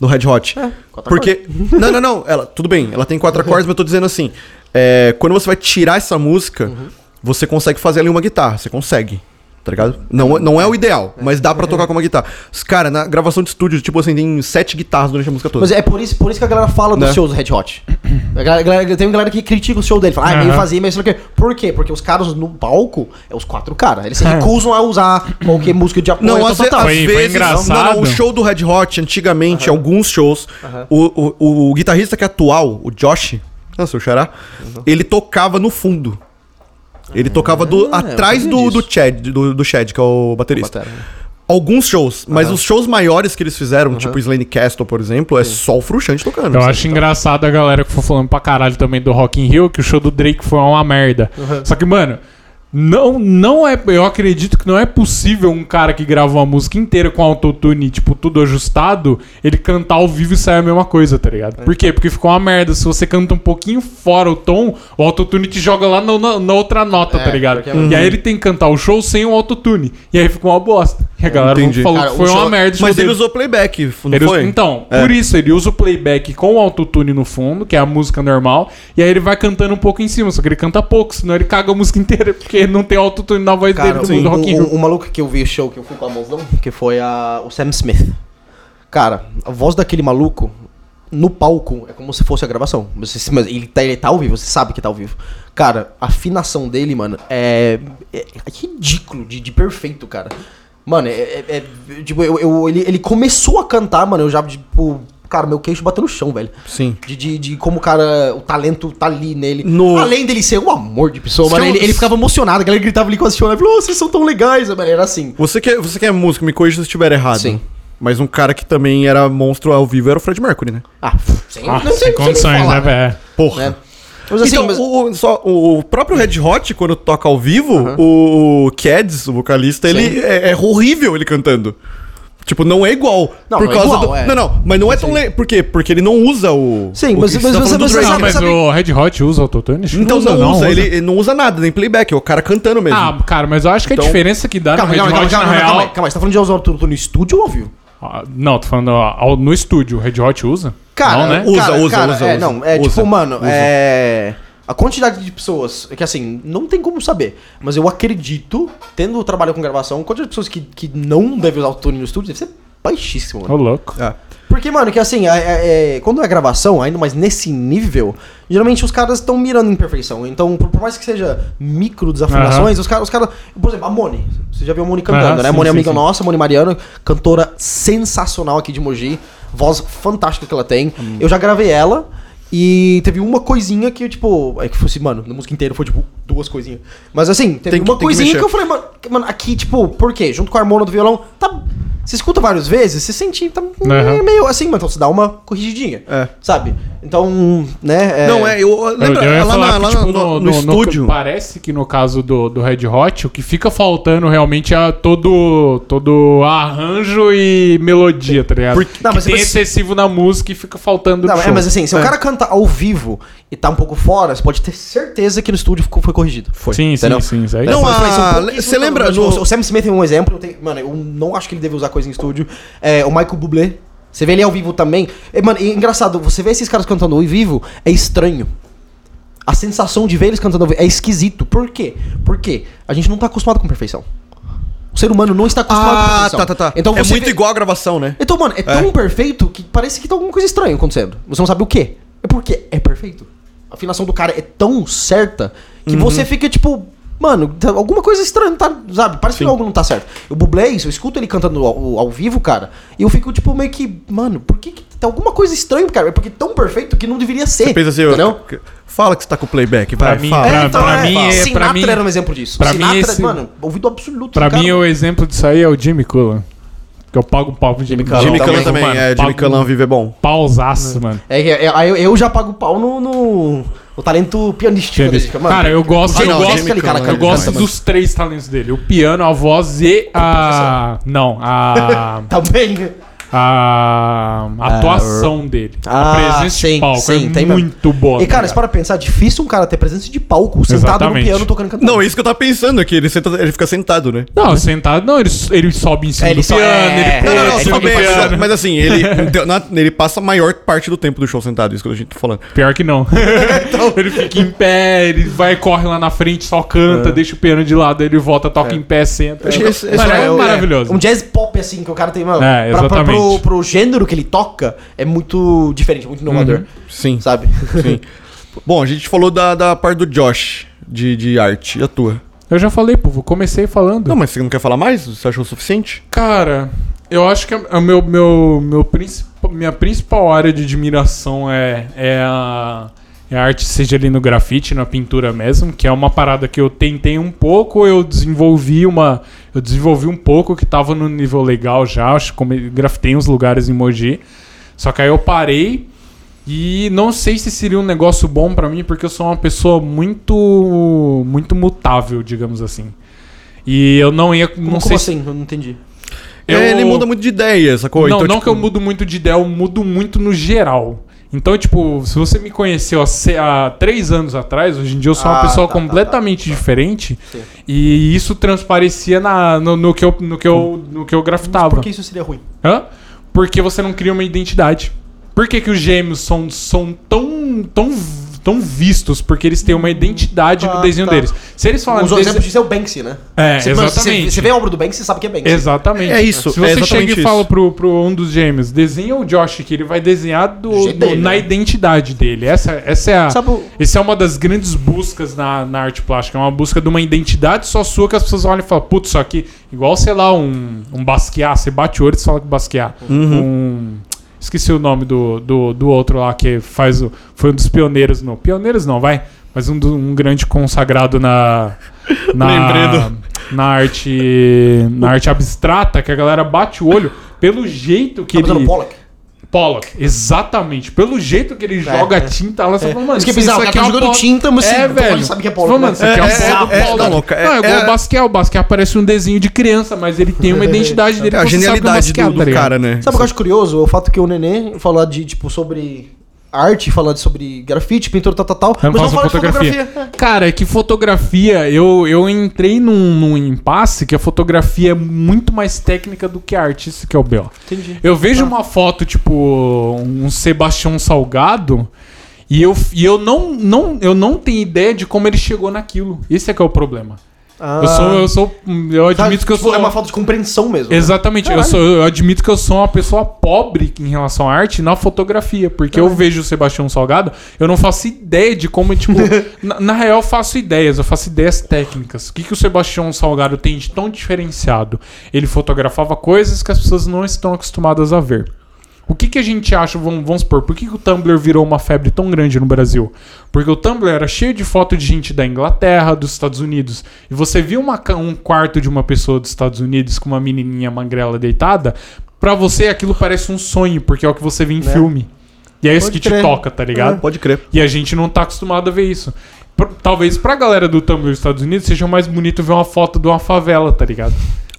do Red Hot. É, Porque. Não, não, não. Ela, tudo bem, ela tem quatro acordes, mas eu tô dizendo assim. é, quando você vai tirar essa música, Uhum. você consegue fazer ali uma guitarra. Você consegue. Tá ligado? Não, não é o ideal, mas dá pra tocar com uma guitarra. Cara, na gravação de estúdio, tipo assim, tem sete guitarras durante a música toda. Mas é por isso, por isso que a galera fala dos Né? shows do Red Hot. A galera- a galera- tem uma galera que critica o show dele. Fala, ah, é meio Aham. vazio, meio sei lá o quê. Por quê? Porque os caras no palco é os quatro caras. Eles se recusam a usar qualquer música de apoio. Não, às, ve- Foi- foi vezes. engraçado. Não, não, o show do Red Hot, antigamente, alguns shows, o, o, o guitarrista que é atual, o Josh, não, seu xará, ele tocava no fundo. Ele tocava do, Ah, atrás eu do, do. Chad, do, do Chad, que é o baterista. Batera, né? Alguns shows, mas os shows maiores que eles fizeram, tipo Slane Castle, por exemplo, é só o Frusciante tocando. Eu acho engraçado a galera que foi falando pra caralho também do Rock in Rio, que o show do Drake foi uma merda. Só que, mano, não, não é. Eu acredito que não é possível um cara que grava uma música inteira com autotune, tipo, tudo ajustado, ele cantar ao vivo e sair a mesma coisa, tá ligado? Por quê? Porque ficou uma merda. Se você canta um pouquinho fora o tom, o autotune te joga lá na, na- na outra nota, É, tá ligado? é- E aí ele tem que cantar o show sem o autotune. E aí ficou uma bosta. E a galera Entendi. falou Cara, que foi o uma show- merda. show Mas ele dele. usou playback, não Ele foi? Então, É. por isso, ele usa o playback com o autotune no fundo, que é a música normal, e aí ele vai cantando um pouco em cima, só que ele canta pouco, senão ele caga a música *laughs* inteira, porque não tem autotune na voz Cara, dele do do Rock in um, Rio. um maluco que eu vi o show que eu fui com a mãozão, que foi a, o Sam Smith. Cara, a voz daquele maluco no palco é como se fosse a gravação. Você, mas ele, tá, ele tá ao vivo, você sabe que tá ao vivo. Cara, a afinação dele, mano, é, é, é ridículo de, de perfeito, cara. Mano, é. é- é- tipo, eu, eu- ele, ele começou a cantar, mano, eu já, tipo. Cara, meu queixo bateu no chão, velho. Sim. De, de, de como o cara, o talento tá ali nele. No- Além dele ser um amor de pessoa, mano, eu- ele, ele ficava emocionado, a galera gritava ali com a senhora, falou, "Oh, vocês são tão legais, mano, era assim. Você que, é, você que é músico, me corrija se eu estiver errado. Sim. Mas um cara que também era monstro ao vivo era o Fred Mercury, né? Ah, sem, Ah, não sem nem condições, falar, né, velho? Porra. né? Mas assim, então, mas- o, só, o próprio Red Hot, quando toca ao vivo, o Cads, o vocalista, ele é, é horrível ele cantando. Tipo, não é igual. Não, por não é causa igual, do... é. Não, não, mas não é tão. Le... Por quê? Porque ele não usa o. Sim, o mas- mas tá você- do você. Não, sabe- mas sabe- o Red Hot usa autotune? Então não, não usa, Ele, ele não usa nada, nem playback, é o cara cantando mesmo. Ah, cara, mas eu acho que a Então- diferença que dá Calma, no Red calma, Hot, calma, na calma, real... calma, calma, você tá falando de usar o no estúdio ou ao vivo? Ah, Não, tô falando ó, ao- no estúdio. O Red Hot usa? Cara, não, né? Usa, cara, usa, cara, usa, é, usa. não, é Usa, tipo, mano, usa. é. A quantidade de pessoas, é que assim, não tem como saber, mas eu acredito, tendo trabalho com gravação, a quantidade de pessoas que, que não devem usar autotune no estúdio deve ser baixíssimo, Ô, mano. louco. É. Porque, mano, que assim, é- é- é- quando é gravação, ainda mais nesse nível, geralmente os caras estão mirando em perfeição. Então, por, por mais que seja micro desafinações, os caras, os caras. Por exemplo, a Moni. Você já viu a Moni cantando, né? sim, a Moni é amiga sim. nossa, a Moni Mariana, cantora sensacional aqui de Mogi. Voz fantástica que ela tem. Hum. Eu já gravei ela. E teve uma coisinha que, tipo, é que fosse, mano, na música inteira foi, tipo, duas coisinhas. Mas assim, teve Tem que- uma tem que coisinha que, mexer. eu falei, mano, mano, aqui, tipo, por quê? Junto com a harmonia do violão, tá. Você escuta várias vezes, você sente. Tá Aham. meio assim, mas então você dá uma corrigidinha. É. Sabe? Então, né? é- Não, é, eu. Lembra, eu ia lá, falar na- que, lá tipo, no, no- no no- estúdio. parece que no caso do, do Red Hot, o que fica faltando realmente é todo, todo arranjo e melodia, tá ligado? Porque- Não, que mas- tem mas- excessivo na música e fica faltando Não, é, mas assim, se o É. cara canta ao vivo e tá um pouco fora, você pode ter certeza que no estúdio ficou- foi corrigido. Foi. Sim, sim, entendeu? sim. Aí. Não, a- pouquíssimos você lembra no- O Sam Smith é um exemplo. eu tenho- mano, eu não acho que ele deve usar coisa em estúdio. É, o Michael Bublé. Você vê ele ao vivo também. É, mano, e engraçado, você vê esses caras cantando ao vivo, é estranho. A sensação de ver eles cantando ao vivo é esquisito. Por quê? Porque a gente não tá acostumado com perfeição. O ser humano não está acostumado com Ah, perfeição. tá, tá, tá. Então é muito vê- igual a gravação, né? Então, mano, é tão perfeito que parece que tá alguma coisa estranha acontecendo. Você não sabe o quê. É porque é perfeito. A afinação do cara é tão certa que Uhum. você fica tipo. Mano, tá- alguma coisa estranha, tá, sabe? Parece que algo não tá certo. O Bublé, eu escuto ele cantando ao, ao vivo, cara, e eu fico tipo meio que, mano, por que, que tem alguma coisa estranha, cara? É porque é tão perfeito que não deveria ser. Você pensa assim, entendeu? eu- fala que você tá com playback, Pra vai, mim- fala. pra- É, então, pra é, mim, é- Sinatra pra mim- era um exemplo disso. pra Sinatra, mim esse- mano, ouvido absoluto. Pra do cara. mim, o exemplo disso aí é o Jimmy Cullen. Que eu pago um pau pro Jimmy Cullen. Jimmy também, Cullen também, mano, é, Jimmy um vive é bom. Pausaço, mano. É, é, é, aí eu, eu já pago pau no, no, no talento pianístico dele. Mano, Cara, eu gosto, eu não, gosto, Jimmy Cullen, eu gosto canta, dos três talentos dele. O piano, a voz e a... Não, a... *laughs* Também. A atuação dele. Ah, a presença sim, de palco sim, é tem mesmo. muito boa. E cara, tá se para pensar, é difícil um cara ter presença de palco sentado Exatamente. no piano tocando cantando. Não, é isso que eu tava pensando aqui, ele, senta- ele fica sentado, né? Não, sentado, não, ele, ele sobe em cima É, ele do piano, é, ele é, pula Não, não, em não, ele bem, piano. mas assim, ele, *laughs* na- ele passa a maior parte do tempo do show sentado, isso que a gente tá falando. Pior que não. *laughs* Então. ele fica em pé, ele vai, corre lá na frente, só canta, deixa o piano de lado, ele volta, toca em pé, senta. Acho que esse- é, é maravilhoso. Um jazz pop, assim, que o cara tem, mano. É, pra- pra- pro, pro gênero que ele toca, é muito diferente, muito inovador. Sim, Sabe? *laughs* sim. Bom, a gente falou da, da parte do Josh, de, de arte, e a tua? Eu já falei, eu comecei falando. Não, mas você não quer falar mais? Você achou o suficiente? Cara, eu acho que a, a meu, meu, meu princip- minha principal área de admiração é, é a a arte seja ali no grafite, na pintura mesmo, que é uma parada que eu tentei um pouco, eu desenvolvi uma, eu desenvolvi um pouco que tava no nível legal já, acho que grafitei uns lugares em Mogi. Só que aí eu parei e não sei se seria um negócio bom pra mim, porque eu sou uma pessoa muito muito mutável, digamos assim. E eu não ia, Como, não como sei se assim? Eu não entendi. eu- É, ele muda muito de ideia, sacou? não, Então, não tipo, que eu mudo muito de ideia, eu mudo muito no geral. Então, tipo, se você me conheceu há, há três anos atrás, hoje em dia eu sou uma Ah, pessoa tá, tá, completamente diferente. Sim. E isso transparecia na, no, no que eu, no, que eu, no que eu grafitava. Por que isso seria ruim? Hã? Porque você não cria uma identidade. Por que, que os gêmeos são, são tão, tão, tão vistos? Porque eles têm uma identidade Tá, no desenho tá. deles. Se eles falarem... Um exemplo disso é o Banksy, né? É, Você- exatamente. Você, você vê a obra do Banksy, você sabe que é Banksy. Exatamente. É isso, Se é você exatamente chega e isso. fala pro, pro um dos gêmeos, desenha o Josh, que ele vai desenhar do, Do dele, na né? identidade dele. Essa, essa é a. Sabe Essa é uma das grandes buscas na, na arte plástica. É uma busca de uma identidade só sua que as pessoas olham e falam, putz, isso aqui, igual, sei lá, um, um Basquiat. Você bate o olho e você fala que Basquiat. Uhum. Um. Esqueci o nome do, do, do outro lá que faz o. Foi um dos pioneiros, não. Pioneiros não, vai. Mas um, do- um grande consagrado na. Na, na arte. Na arte abstrata, que a galera bate o olho pelo jeito que Tá ele. Pollock. Pollock, exatamente. Pelo jeito que ele joga é. tinta, ela só fala, mano, Isso que é bizarro, isso tá aqui é um jogando Pollock. tinta, mas É, você- velho. ele sabe que é Pollock, né? Mano, isso aqui é, É, um é, Pollock. é, Pollock. não, é- Não, é igual é- o Basquiat. O Basquiat parece um desenho de criança, mas ele tem uma *laughs* identidade dele. É a é genialidade do, tá cara, né? Sabe o que eu acho curioso? O fato que o Nenê falou de, tipo, sobre arte, falando sobre grafite, pintura, tal, tal, tal. Eu mas faço não fala de fotografia. fotografia. *laughs* Cara, é que fotografia, eu, eu entrei num, num impasse que a fotografia é muito mais técnica do que a arte, isso que é o B.O. Entendi. Eu vejo uma foto, tipo, um Sebastião Salgado, e eu, e eu, não, não, eu não tenho ideia de como ele chegou naquilo. Esse é que é o problema. Ah, Eu sou, eu sou, eu tá, admito que eu tipo, sou... É uma falta de compreensão mesmo. né? Exatamente, eu, Caralho. sou, eu admito que eu sou uma pessoa pobre em relação à arte na fotografia, porque eu vejo o Sebastião Salgado, eu não faço ideia de como, tipo, *laughs* na, na real eu faço ideias, eu faço ideias técnicas. O que, que o Sebastião Salgado tem de tão diferenciado? Ele fotografava coisas que as pessoas não estão acostumadas a ver. O que, que a gente acha, vamos, vamos supor, por que, que o Tumblr virou uma febre tão grande no Brasil? Porque o Tumblr era cheio de foto de gente da Inglaterra, dos Estados Unidos. E você viu uma um quarto de uma pessoa dos Estados Unidos com uma menininha magrela deitada, pra você aquilo parece um sonho, porque é o que você vê em Né? filme. E é isso Pode que te crer. toca, tá ligado? Pode crer. E a gente não tá acostumado a ver isso. Por- talvez pra galera do Tumblr dos Estados Unidos seja mais bonito ver uma foto de uma favela, tá ligado?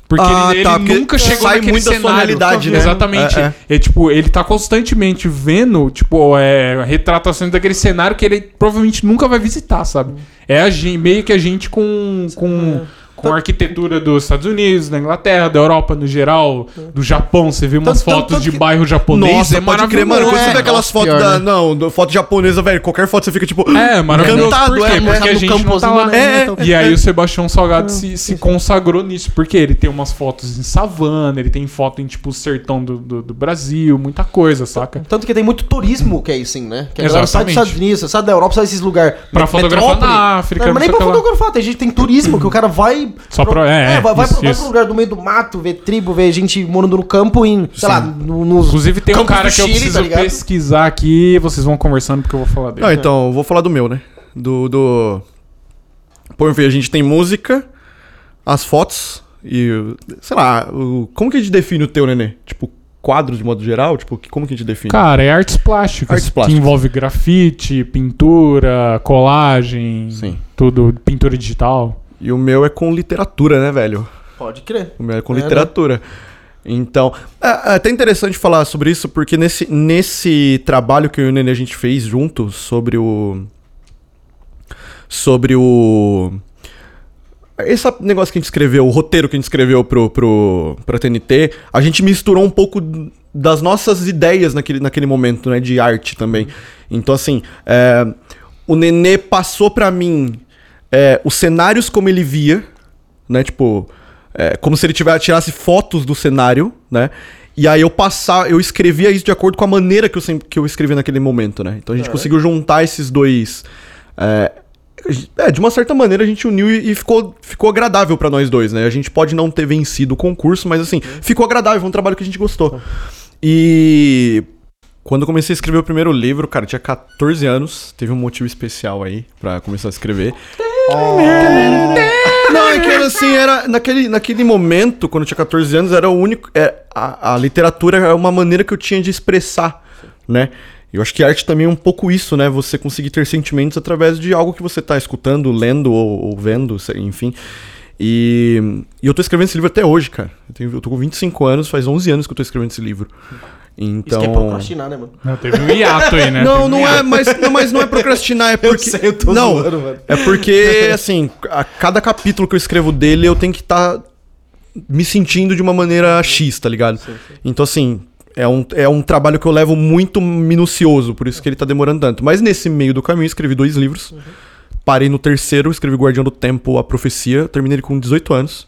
Porque Ah, ele, tá, ele porque nunca chegou sai naquele muito da sua cenário. realidade, né? Exatamente. É, É, tipo, ele tá constantemente vendo, tipo, é, retratações daquele cenário que ele provavelmente nunca vai visitar, sabe? É a meio que a gente com, com, com a arquitetura dos Estados Unidos, da Inglaterra, da Europa no geral, do Japão. Você vê umas Tanto- fotos tanto de que- bairro japonês, Nossa, é pode crer, maravilhoso. mano. Quando você É, vê aquelas fotos pior, da. né? Não, do- foto japonesa, velho. Qualquer foto você fica tipo. É, maravilhoso. Encantado, Por quê? é, Porque a no gente não tá lá. né? É, E aí o Sebastião Salgado se, se consagrou nisso, porque ele tem umas fotos em savana, ele tem foto em, tipo, o sertão do, do, do Brasil, muita coisa, saca? Tanto que tem muito turismo que é assim, né? Que a galera sai dos Exatamente. Estados Unidos, sai da Europa, sai desses lugares. Pra fotografar na África, Não, não mas nem sei pra o que lá. fotografar. Tem gente que tem turismo, que o cara vai. Só pra- é, vai, vai, isso, pro, vai isso. pro lugar do meio do mato, ver tribo, ver gente morando no campo em. Sei lá, no, nos. Inclusive tem um cara do que eu Chile, preciso tá pesquisar aqui, vocês vão conversando porque eu vou falar dele. Não, então, eu vou falar do meu, né? Do. do... Pô, enfim, a gente tem música, as fotos e. Sei lá, o... como que a gente define o teu, nenê? Tipo, quadros de modo geral? Tipo, que- como que a gente define? Cara, é artes plásticas, Artes plásticas. que envolve grafite, pintura, colagem, Sim. tudo, pintura digital. E o meu é com literatura, né, velho? Pode crer. O meu é com É, né? literatura. Então, é, é até interessante falar sobre isso, porque nesse, nesse trabalho que eu e o Nenê a gente fez junto sobre o. Sobre o. Esse negócio que a gente escreveu, o roteiro que a gente escreveu pro, pro, pra TNT, a gente misturou um pouco das nossas ideias naquele, naquele momento, né? De arte também. Então, assim, é, o Nenê passou pra mim é, os cenários como ele via, né? Tipo, é, como se ele tivesse, tirasse fotos do cenário, né? E aí eu passar, eu escrevia isso de acordo com a maneira que eu, que eu escrevia naquele momento, né? Então a gente É. conseguiu juntar esses dois. É, é, de uma certa maneira a gente uniu e, e ficou, ficou agradável pra nós dois, né? A gente pode não ter vencido o concurso, mas assim, ficou agradável, foi um trabalho que a gente gostou. E Quando eu comecei a escrever o primeiro livro, cara, eu tinha 14 anos. Teve um motivo especial aí pra começar a escrever. Não, é que era assim, era naquele, naquele momento, quando eu tinha 14 anos, era o único. é, a, a literatura era uma maneira que eu tinha de expressar, né? Eu acho que arte também é um pouco isso, né? Você conseguir ter sentimentos através de algo que você tá escutando, lendo ou, ou vendo, enfim. E, e eu tô escrevendo esse livro até hoje, cara. Eu, tenho, eu tô com 25 anos, faz 11 anos que eu tô escrevendo esse livro. Então. Isso que é procrastinar, né, mano? Não, teve um hiato aí, né? Não, um não é, mas não, mas não é procrastinar, é *laughs* porque. sei, eu tô não, zoando, mano. é porque, *laughs* assim, a cada capítulo que eu escrevo dele, eu tenho que estar me sentindo de uma maneira X, tá ligado? Então, assim, é um, é um trabalho que eu levo muito minucioso, por isso que ele tá demorando tanto. Mas nesse meio do caminho, eu escrevi dois livros. Parei no terceiro, escrevi Guardião do Tempo, A Profecia. Terminei ele com 18 anos.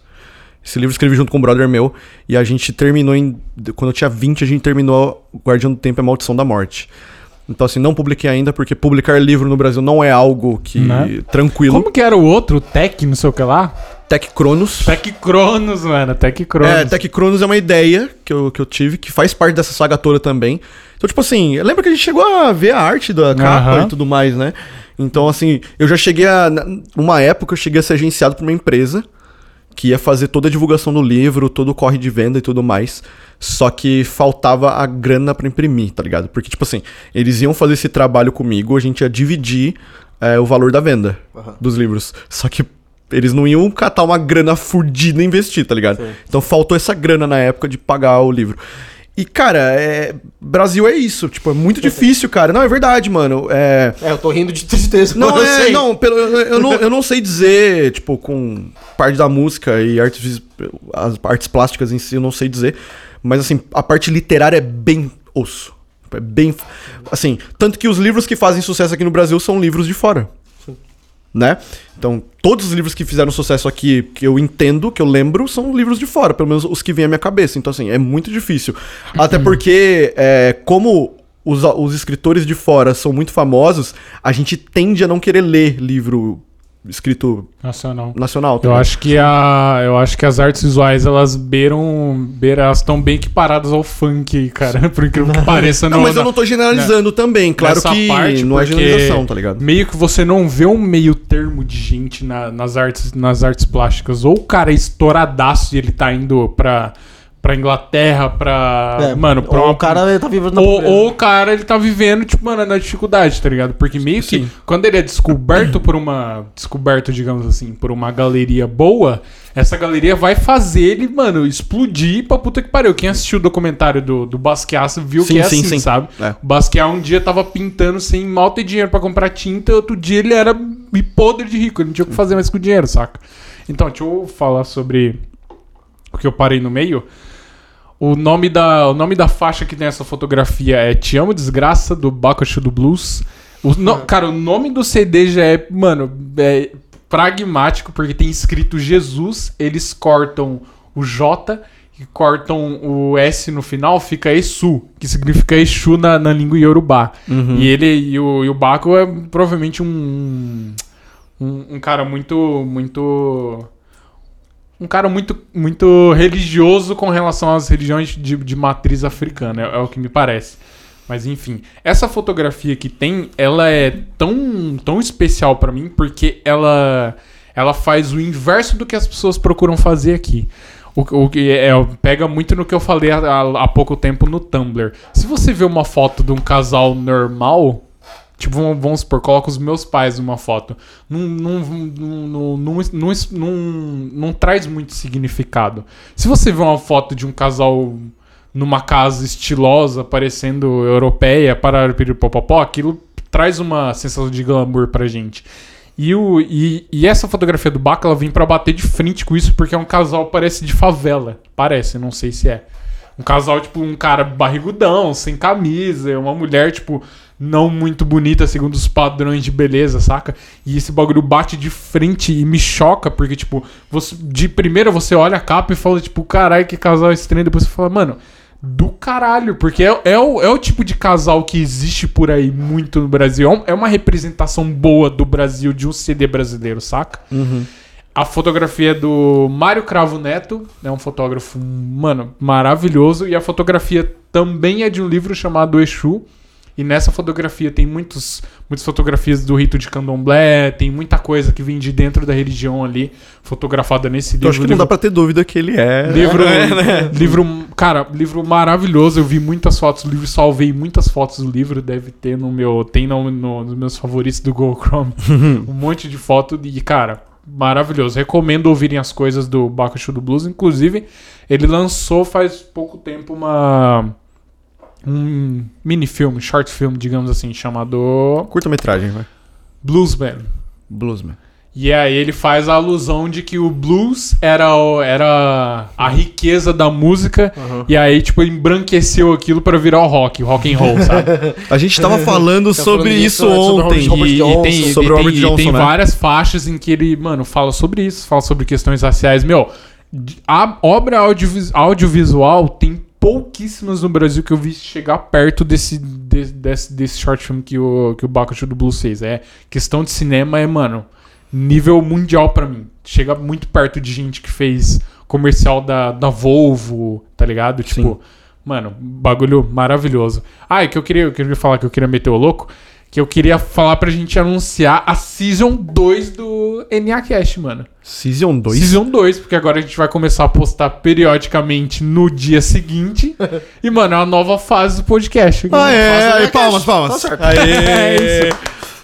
Esse livro eu escrevi junto com um brother meu. E a gente terminou em. Quando eu tinha 20, a gente terminou Guardião do Tempo e a Maldição da Morte. Então, assim, não publiquei ainda, porque publicar livro no Brasil não é algo que. Né? tranquilo. Como que era o outro? O Tech, não sei o que lá? Tech Cronos. Tech Cronos, mano. Tech Cronos. É, Tech Cronos é uma ideia que eu, que eu tive, que faz parte dessa saga toda também. Então, tipo assim, lembra que a gente chegou a ver a arte da capa Aham. e tudo mais, né? Então, assim, eu já cheguei a. Uma época eu cheguei a ser agenciado por uma empresa que ia fazer toda a divulgação do livro, todo o corre de venda e tudo mais. Só que faltava a grana pra imprimir, tá ligado? Porque, tipo assim, eles iam fazer esse trabalho comigo, a gente ia dividir é, o valor da venda Aham. dos livros. Só que eles não iam catar uma grana fudida e investir, tá ligado? Sim. Então faltou essa grana na época de pagar o livro. E, cara, é... Brasil é isso. Tipo, é muito difícil, cara. Não, é verdade, mano. É. É, eu tô rindo de tristeza. Não, eu é, sei. não, pelo, eu, não, eu não sei dizer, tipo, com parte da música e artes, as artes plásticas em si, eu não sei dizer. Mas, assim, a parte literária é bem osso. É bem. Assim, tanto que os livros que fazem sucesso aqui no Brasil são livros de fora. Né? Então, todos os livros que fizeram sucesso aqui, que eu entendo, que eu lembro, são livros de fora, pelo menos os que vêm à minha cabeça. Então, assim, é muito difícil. *laughs* Até porque, é, como os, os escritores de fora são muito famosos, a gente tende a não querer ler livro escrito Nacional. nacional. tá Eu acho que a, eu acho que as artes visuais elas beiram, beiram elas estão bem equiparadas ao funk, cara, *laughs* por incrível que pareça. Não, mas eu não tô generalizando também. Claro nessa que parte, não é generalização, tá ligado? Meio que você não vê um meio termo de gente na- nas artes nas artes plásticas. Ou o cara é estouradaço e ele tá indo pra, pra Inglaterra, pra. É, mano, pra ou uma- o cara tá vivendo na ou, ou o cara, ele tá vivendo, tipo, mano, na dificuldade, tá ligado? Porque meio que, Sim. quando ele é descoberto por uma. Descoberto, digamos assim, por uma galeria boa, essa galeria vai fazer ele, mano, explodir pra puta que pariu. Quem assistiu o documentário do, do Basquiat viu Sim, que é sim, assim, sim. sabe? É. O Basquiat um dia tava pintando sem mal ter dinheiro pra comprar tinta, outro dia ele era podre de rico, ele não tinha o que fazer mais com o dinheiro, saca? Então, deixa eu falar sobre o que eu parei no meio. O nome, da, o nome da faixa que tem essa fotografia é Te Amo Desgraça, do Bakushu do Blues. O no- Cara, o nome do CD já é, mano, é pragmático, porque tem escrito Jesus, eles cortam o J e cortam o S no final, fica Exu, que significa Exu na, na língua Yorubá. E ele e o, e o Baco é provavelmente um, um, um cara muito, muito um cara muito, muito religioso com relação às religiões de, de matriz africana, é, é o que me parece. Mas enfim, essa fotografia que tem, ela é tão, tão especial pra mim porque ela, ela faz o inverso do que as pessoas procuram fazer aqui. O, o que é, pega muito no que eu falei há- há pouco tempo no Tumblr. Se você vê uma foto de um casal normal, Tipo, vamos, supor, coloca os meus pais numa foto. Não, não, não, não, não, não, não, traz muito significado. Se você vê uma foto de um casal numa casa estilosa, parecendo europeia, para popopó, aquilo traz uma sensação de glamour pra gente. E, o, e, e essa fotografia do Baca, ela vem pra bater de frente com isso, porque é um casal, parece de favela. Parece, não sei se é. Um casal, tipo, um cara barrigudão, sem camisa, uma mulher, tipo, não muito bonita segundo os padrões de beleza, saca? E esse bagulho bate de frente e me choca, porque, tipo, você, de primeira você olha a capa e fala, tipo, caralho, que casal estranho. Depois você fala, mano, do caralho, porque é, é, o, é o tipo de casal que existe por aí muito no Brasil. É É uma representação boa do Brasil, de um CD brasileiro, saca? A fotografia é do Mário Cravo Neto, é um fotógrafo, mano, maravilhoso. E a fotografia também é de um livro chamado Exu. E nessa fotografia tem muitos, muitas fotografias do rito de candomblé, tem muita coisa que vem de dentro da religião ali, fotografada nesse livro. Eu acho que não dá pra ter dúvida que ele é. Livro, É, né? *laughs* livro, cara, livro maravilhoso. Eu vi muitas fotos do livro, salvei muitas fotos do livro. Deve ter no meu, tem no, no- nos meus favoritos do Google Chrome, *laughs* um monte de foto e cara, maravilhoso. Recomendo ouvirem as coisas do Bakushu do Blues. Inclusive, ele lançou faz pouco tempo uma um mini filme, short film, digamos assim, chamado Curta-metragem, vai. Bluesman. Bluesman. E aí ele faz a alusão de que o blues era, o- era a riqueza da música e aí tipo embranqueceu aquilo pra virar o rock, o rock and roll, sabe? *laughs* A gente tava falando Tá sobre falando isso sobre ontem. E, Johnson. tem, Sobre e tem, Robert e Johnson, tem né? várias faixas em que ele, mano, fala sobre isso, fala sobre questões raciais. Meu, a obra audiovis- audiovisual tem pouquíssimas no Brasil que eu vi chegar perto desse, de- desse, desse short film que o, que o Bakushu do Blues fez. É, questão de cinema é, mano, nível mundial pra mim. Chega muito perto de gente que fez comercial da, da Volvo, tá ligado? Tipo, mano, bagulho maravilhoso. Ah, e que eu queria, eu queria falar que eu queria meter o louco, que eu queria falar pra gente anunciar a Season 2 do NA Cast, mano. Season 2. Season 2, porque agora a gente vai começar a postar periodicamente no dia seguinte. *laughs* e, mano, é uma nova fase do podcast. Ah, é. Aí, palmas, palmas. Tá certo. Aê. *laughs* É isso.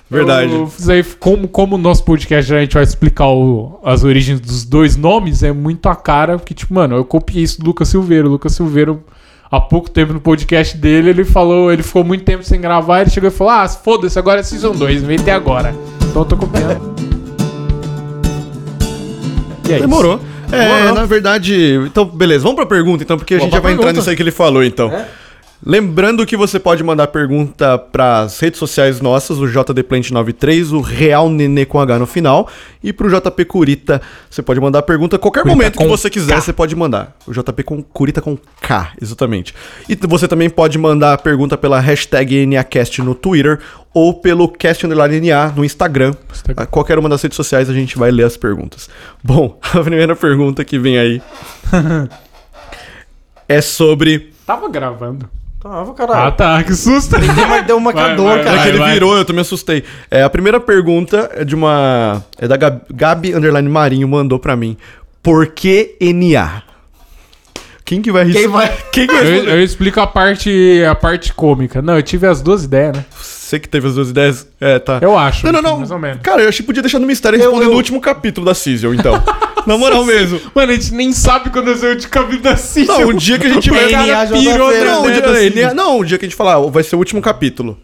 Verdade. Eu aí, como, como o nosso podcast a gente vai explicar o- as origens dos dois nomes, é muito a cara, porque, tipo, mano, eu copiei isso do Lucas Silveiro. O Lucas Silveiro, há pouco tempo no podcast dele, ele falou, ele ficou muito tempo sem gravar, ele chegou e falou: Ah, foda-se, agora é Season 2, inventei agora. Então eu tô copiando. E é isso. Demorou. É, Demorou. na verdade. Então, beleza. Vamos pra pergunta, então, porque a gente já vai entrar pergunta. nisso aí que ele falou, então. É. Lembrando que você pode mandar pergunta pras redes sociais nossas, o JDPlant93, o Real Nenê com H no final, e pro JP Curita, você pode mandar pergunta a qualquer Curita momento que você quiser, K. você pode mandar. O JP com Curita com K, exatamente. E você também pode mandar pergunta pela hashtag NACast no Twitter ou pelo Cast Underline NA no Instagram. Instagram. Qualquer uma das redes sociais a gente vai ler as perguntas. Bom, *laughs* a primeira pergunta que vem aí *laughs* é sobre. Tava gravando. Tava, Ah, caralho. tá, que susto. Deu uma, deu uma Vai, cador, vai, É cara. que ele vai. virou, eu também assustei. É, a primeira pergunta é de uma. É da Gabi, Gabi Underline Marinho, mandou pra mim. Por que NA? Quem que vai Quem vai? Quem que vai Eu, responder? eu explico a parte, a parte cômica. Não, eu tive as duas ideias, né? Você que teve as duas ideias? É, tá. Eu acho. Não, não, não. Mais ou menos. Cara, eu achei que podia deixar no mistério e Eu- responder eu- no último capítulo da Season, então. *laughs* Na moral mesmo. Mano, a gente nem sabe quando eu de caminho da Season. Não, um dia que a gente vai. cara pirou Não, um dia, não, um dia que a gente falar, vai ser o último capítulo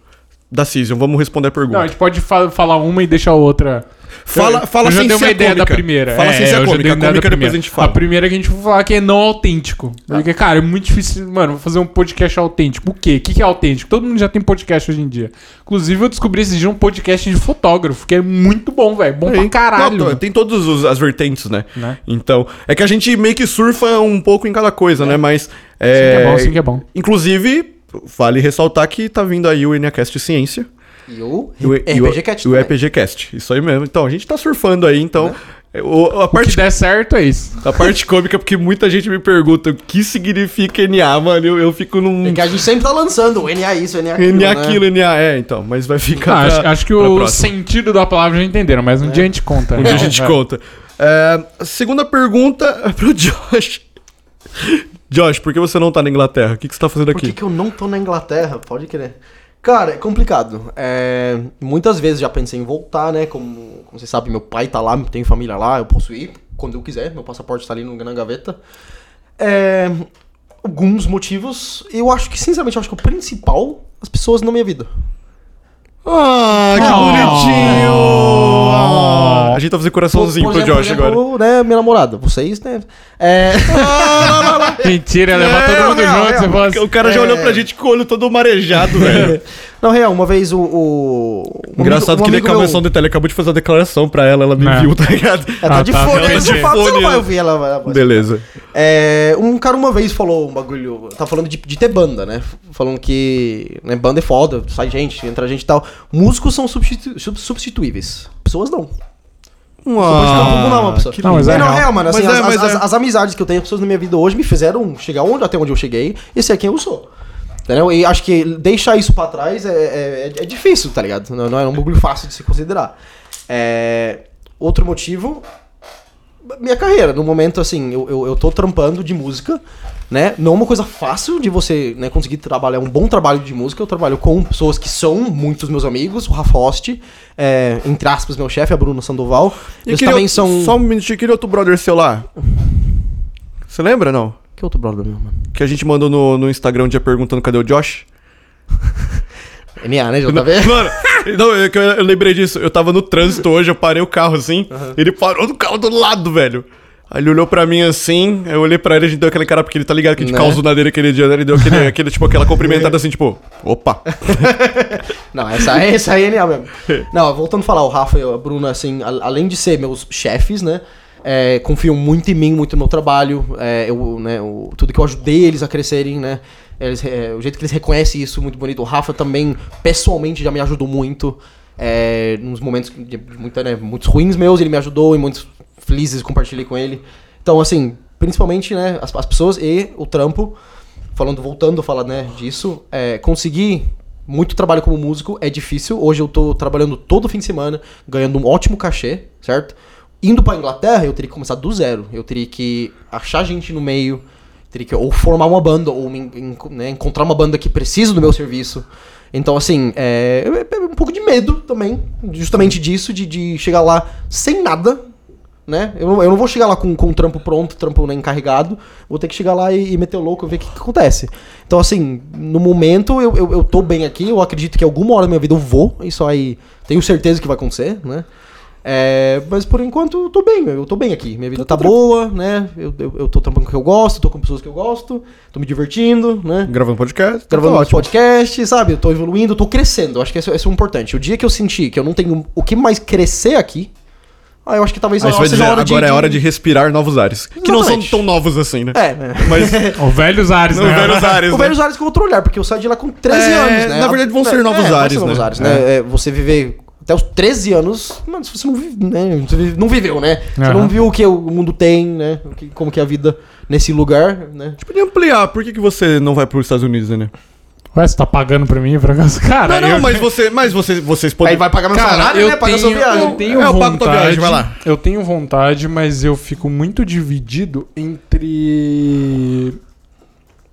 da Season. Vamos responder a pergunta. Não, a gente pode fa- falar uma e deixar a outra. Fala, fala eu já sem dei uma ideia cômica. da primeira. Fala é, sem ser já cômica. A cômica depois primeira. a gente fala. A primeira que a gente vai falar que é não autêntico. Porque, cara, é muito difícil, mano, fazer um podcast autêntico. O quê? O que é autêntico? Todo mundo já tem podcast hoje em dia. Inclusive, eu descobri esse dia um podcast de fotógrafo, que é muito bom, velho. Bom pra caralho. Não, tem todas as vertentes, né? Né? Então, é que a gente meio que surfa um pouco em cada coisa, né? Mas. Sim que é bom, sim que é bom. Inclusive, vale ressaltar que tá vindo aí o NACast Ciência. E o E o, e o- RPG Cat e o. RPG Cast. Isso aí mesmo. Então, a gente tá surfando aí, então. Né? é, o- a, O que parte, der certo é isso. a parte cômica, porque muita gente me pergunta o que significa NA, mano. Eu, eu fico num. É que a gente sempre tá lançando o NA isso, o NA aquilo, NA né? aquilo, NA é, então. Mas vai ficar. Ah, pra- acho, acho que pra o próxima. sentido da palavra já entenderam, mas um dia a gente conta. Um dia a gente É. conta. É, segunda pergunta é pro Josh. Josh, por que você não tá na Inglaterra? O que, que você tá fazendo Por que, aqui? que eu não tô na Inglaterra? Pode crer. Cara, é complicado. É, muitas vezes já pensei em voltar, né? Como, como você sabe, meu pai tá lá, tem família lá, eu posso ir quando eu quiser. Meu passaporte tá ali na gaveta. É, alguns motivos. Eu acho que, sinceramente, eu acho que o principal, as pessoas na minha vida. Ah, que Oh. bonitinho! Ah, a gente tá fazendo coraçãozinho Por- pro por exemplo, Josh agora. né, minha namorada, vocês, né? É. *laughs* Mentira, levar todo mundo junto. assim, O cara já É. olhou pra gente com o olho todo marejado, velho. *laughs* Não, real, uma vez o. o um Engraçado amigo- um que ele meu- acabou de tele, acabou de fazer a declaração pra ela, ela me É. viu, tá ligado? Ela tá Ah, de tá, fone, ela tá de fato, você não vai né? ouvir ela. ela vai- Beleza. É, um cara uma vez falou um bagulho. Tá falando de, de ter banda, né? Falando que né, banda é foda, sai gente, entra gente e tal. Músicos são substitu sub- substituíveis. Pessoas não. Um na mão, pessoa. Não, mas É, é não, real. real, mano. Assim, Mas é, as, mas as- é. as amizades que eu tenho, as pessoas na minha vida hoje me fizeram chegar onde, até onde eu cheguei e ser quem eu sou. Entendeu? E acho que deixar isso pra trás é, é, é difícil, tá ligado? Não, não é um bagulho fácil de se considerar. É, outro motivo, minha carreira. No momento, assim, eu, eu, eu tô trampando de música, né? Não é uma coisa fácil de você né, conseguir trabalhar um bom trabalho de música. Eu trabalho com pessoas que são muitos meus amigos, o Rafa Host, é, entre aspas, meu chefe, a Bruna Sandoval. Eles aquele também são. Só um minutinho, aquele outro brother seu lá. Você lembra, não? Que outro brother meu, mano? Que a gente mandou no, no Instagram um dia perguntando cadê o Josh? *laughs* NA, né, JV? Mano, não, é eu, eu lembrei disso. Eu tava no trânsito hoje, eu parei o carro assim. Ele parou no carro do lado, velho. Aí ele olhou pra mim assim, eu olhei pra ele, a gente deu aquele cara, porque ele tá ligado que a gente Né? causou na dele aquele dia, né? Ele deu aquele, *laughs* aquele, tipo, aquela cumprimentada assim, tipo, opa. *laughs* Não, essa, aí- essa aí é NA mesmo. Não, voltando a falar, o Rafa e a Bruna, assim, a- além de ser meus chefes, né? É, confiam muito em mim, muito no meu trabalho. é, eu, né, o- tudo que eu ajudei eles a crescerem, né? Eles, é, o jeito que eles reconhecem isso, muito bonito. O Rafa também, pessoalmente, já me ajudou muito. É, nos momentos de muita, né, muitos ruins meus, ele me ajudou, e muitos felizes compartilhei com ele. Então, assim, principalmente, né, as, as pessoas e o trampo, falando, voltando a falar, né, disso, é, conseguir muito trabalho como músico é difícil. Hoje eu tô trabalhando todo fim de semana, ganhando um ótimo cachê, certo? Indo pra Inglaterra, eu teria que começar do zero. Eu teria que achar gente no meio, teria que ou formar uma banda, ou né, encontrar uma banda que precisa do meu serviço. Então, assim, é, é um pouco de medo também, justamente disso, de, de chegar lá sem nada, né? Eu, eu não vou chegar lá com, com trampo pronto, trampo né, encarregado, vou ter que chegar lá e, e meter o louco e ver o que, que acontece. Então, assim, no momento eu, eu, eu tô bem aqui, eu acredito que alguma hora da minha vida eu vou, isso aí tenho certeza que vai acontecer, né? É, mas por enquanto eu tô bem, eu tô bem aqui. Minha vida tá boa, né? Eu, eu, eu tô trampando com o que eu gosto, tô com pessoas que eu gosto, tô me divertindo, né? Gravando podcast. Gravando tá uns podcasts, sabe? Eu tô evoluindo, eu tô crescendo. Eu acho que isso, isso é importante. O dia que eu sentir que eu não tenho o que mais crescer aqui, ah, eu acho que talvez Aí você vai dizer, de- agora é de- hora de respirar novos ares. Que não são Exatamente. tão novos assim, né? É, é. Mas. *laughs* Os velhos ares, Não, né? velhos ares, O né? Velhos Ares com outro olhar, porque eu saí de lá com 13 É, anos, né? na verdade vão ser novos vão ares, ser novos né? ares, né? É, você viver até os 13 anos, mano, se você não vive, né? Você não viveu, né? Você não viu o que o mundo tem, né? O que- como que é a vida nesse lugar, né? Podia ampliar, por que, que você não vai pros Estados Unidos, né? Ué, você tá pagando pra mim, acaso? *laughs* Cara, Não, não, eu- mas, você, mas você, vocês podem. Aí vai pagar meu Cara, salário, eu né? Pagar sua tenho, viagem. eu tenho É, eu vontade, pago tua viagem, vai lá. Eu tenho vontade, mas eu fico muito dividido entre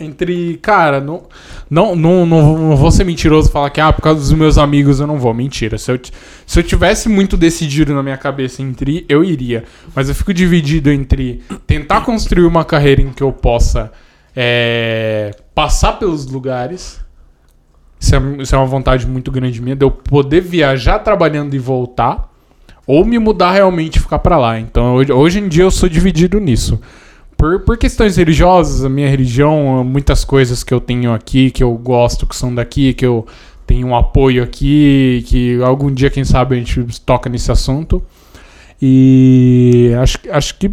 entre, cara, não não, não, não, vou ser mentiroso falar que ah, por causa dos meus amigos eu não vou. Mentira. Se eu, se eu tivesse muito decidido na minha cabeça entre eu iria. Mas eu fico dividido entre tentar construir uma carreira em que eu possa é, passar pelos lugares isso é, isso é uma vontade muito grande minha, de eu poder viajar trabalhando e voltar, ou me mudar realmente e ficar pra lá. Então, hoje, hoje em dia eu sou dividido nisso. Por, por questões religiosas, a minha religião, muitas coisas que eu tenho aqui, que eu gosto, que são daqui, que eu tenho um apoio aqui, que algum dia, quem sabe, a gente toca nesse assunto. E acho, acho que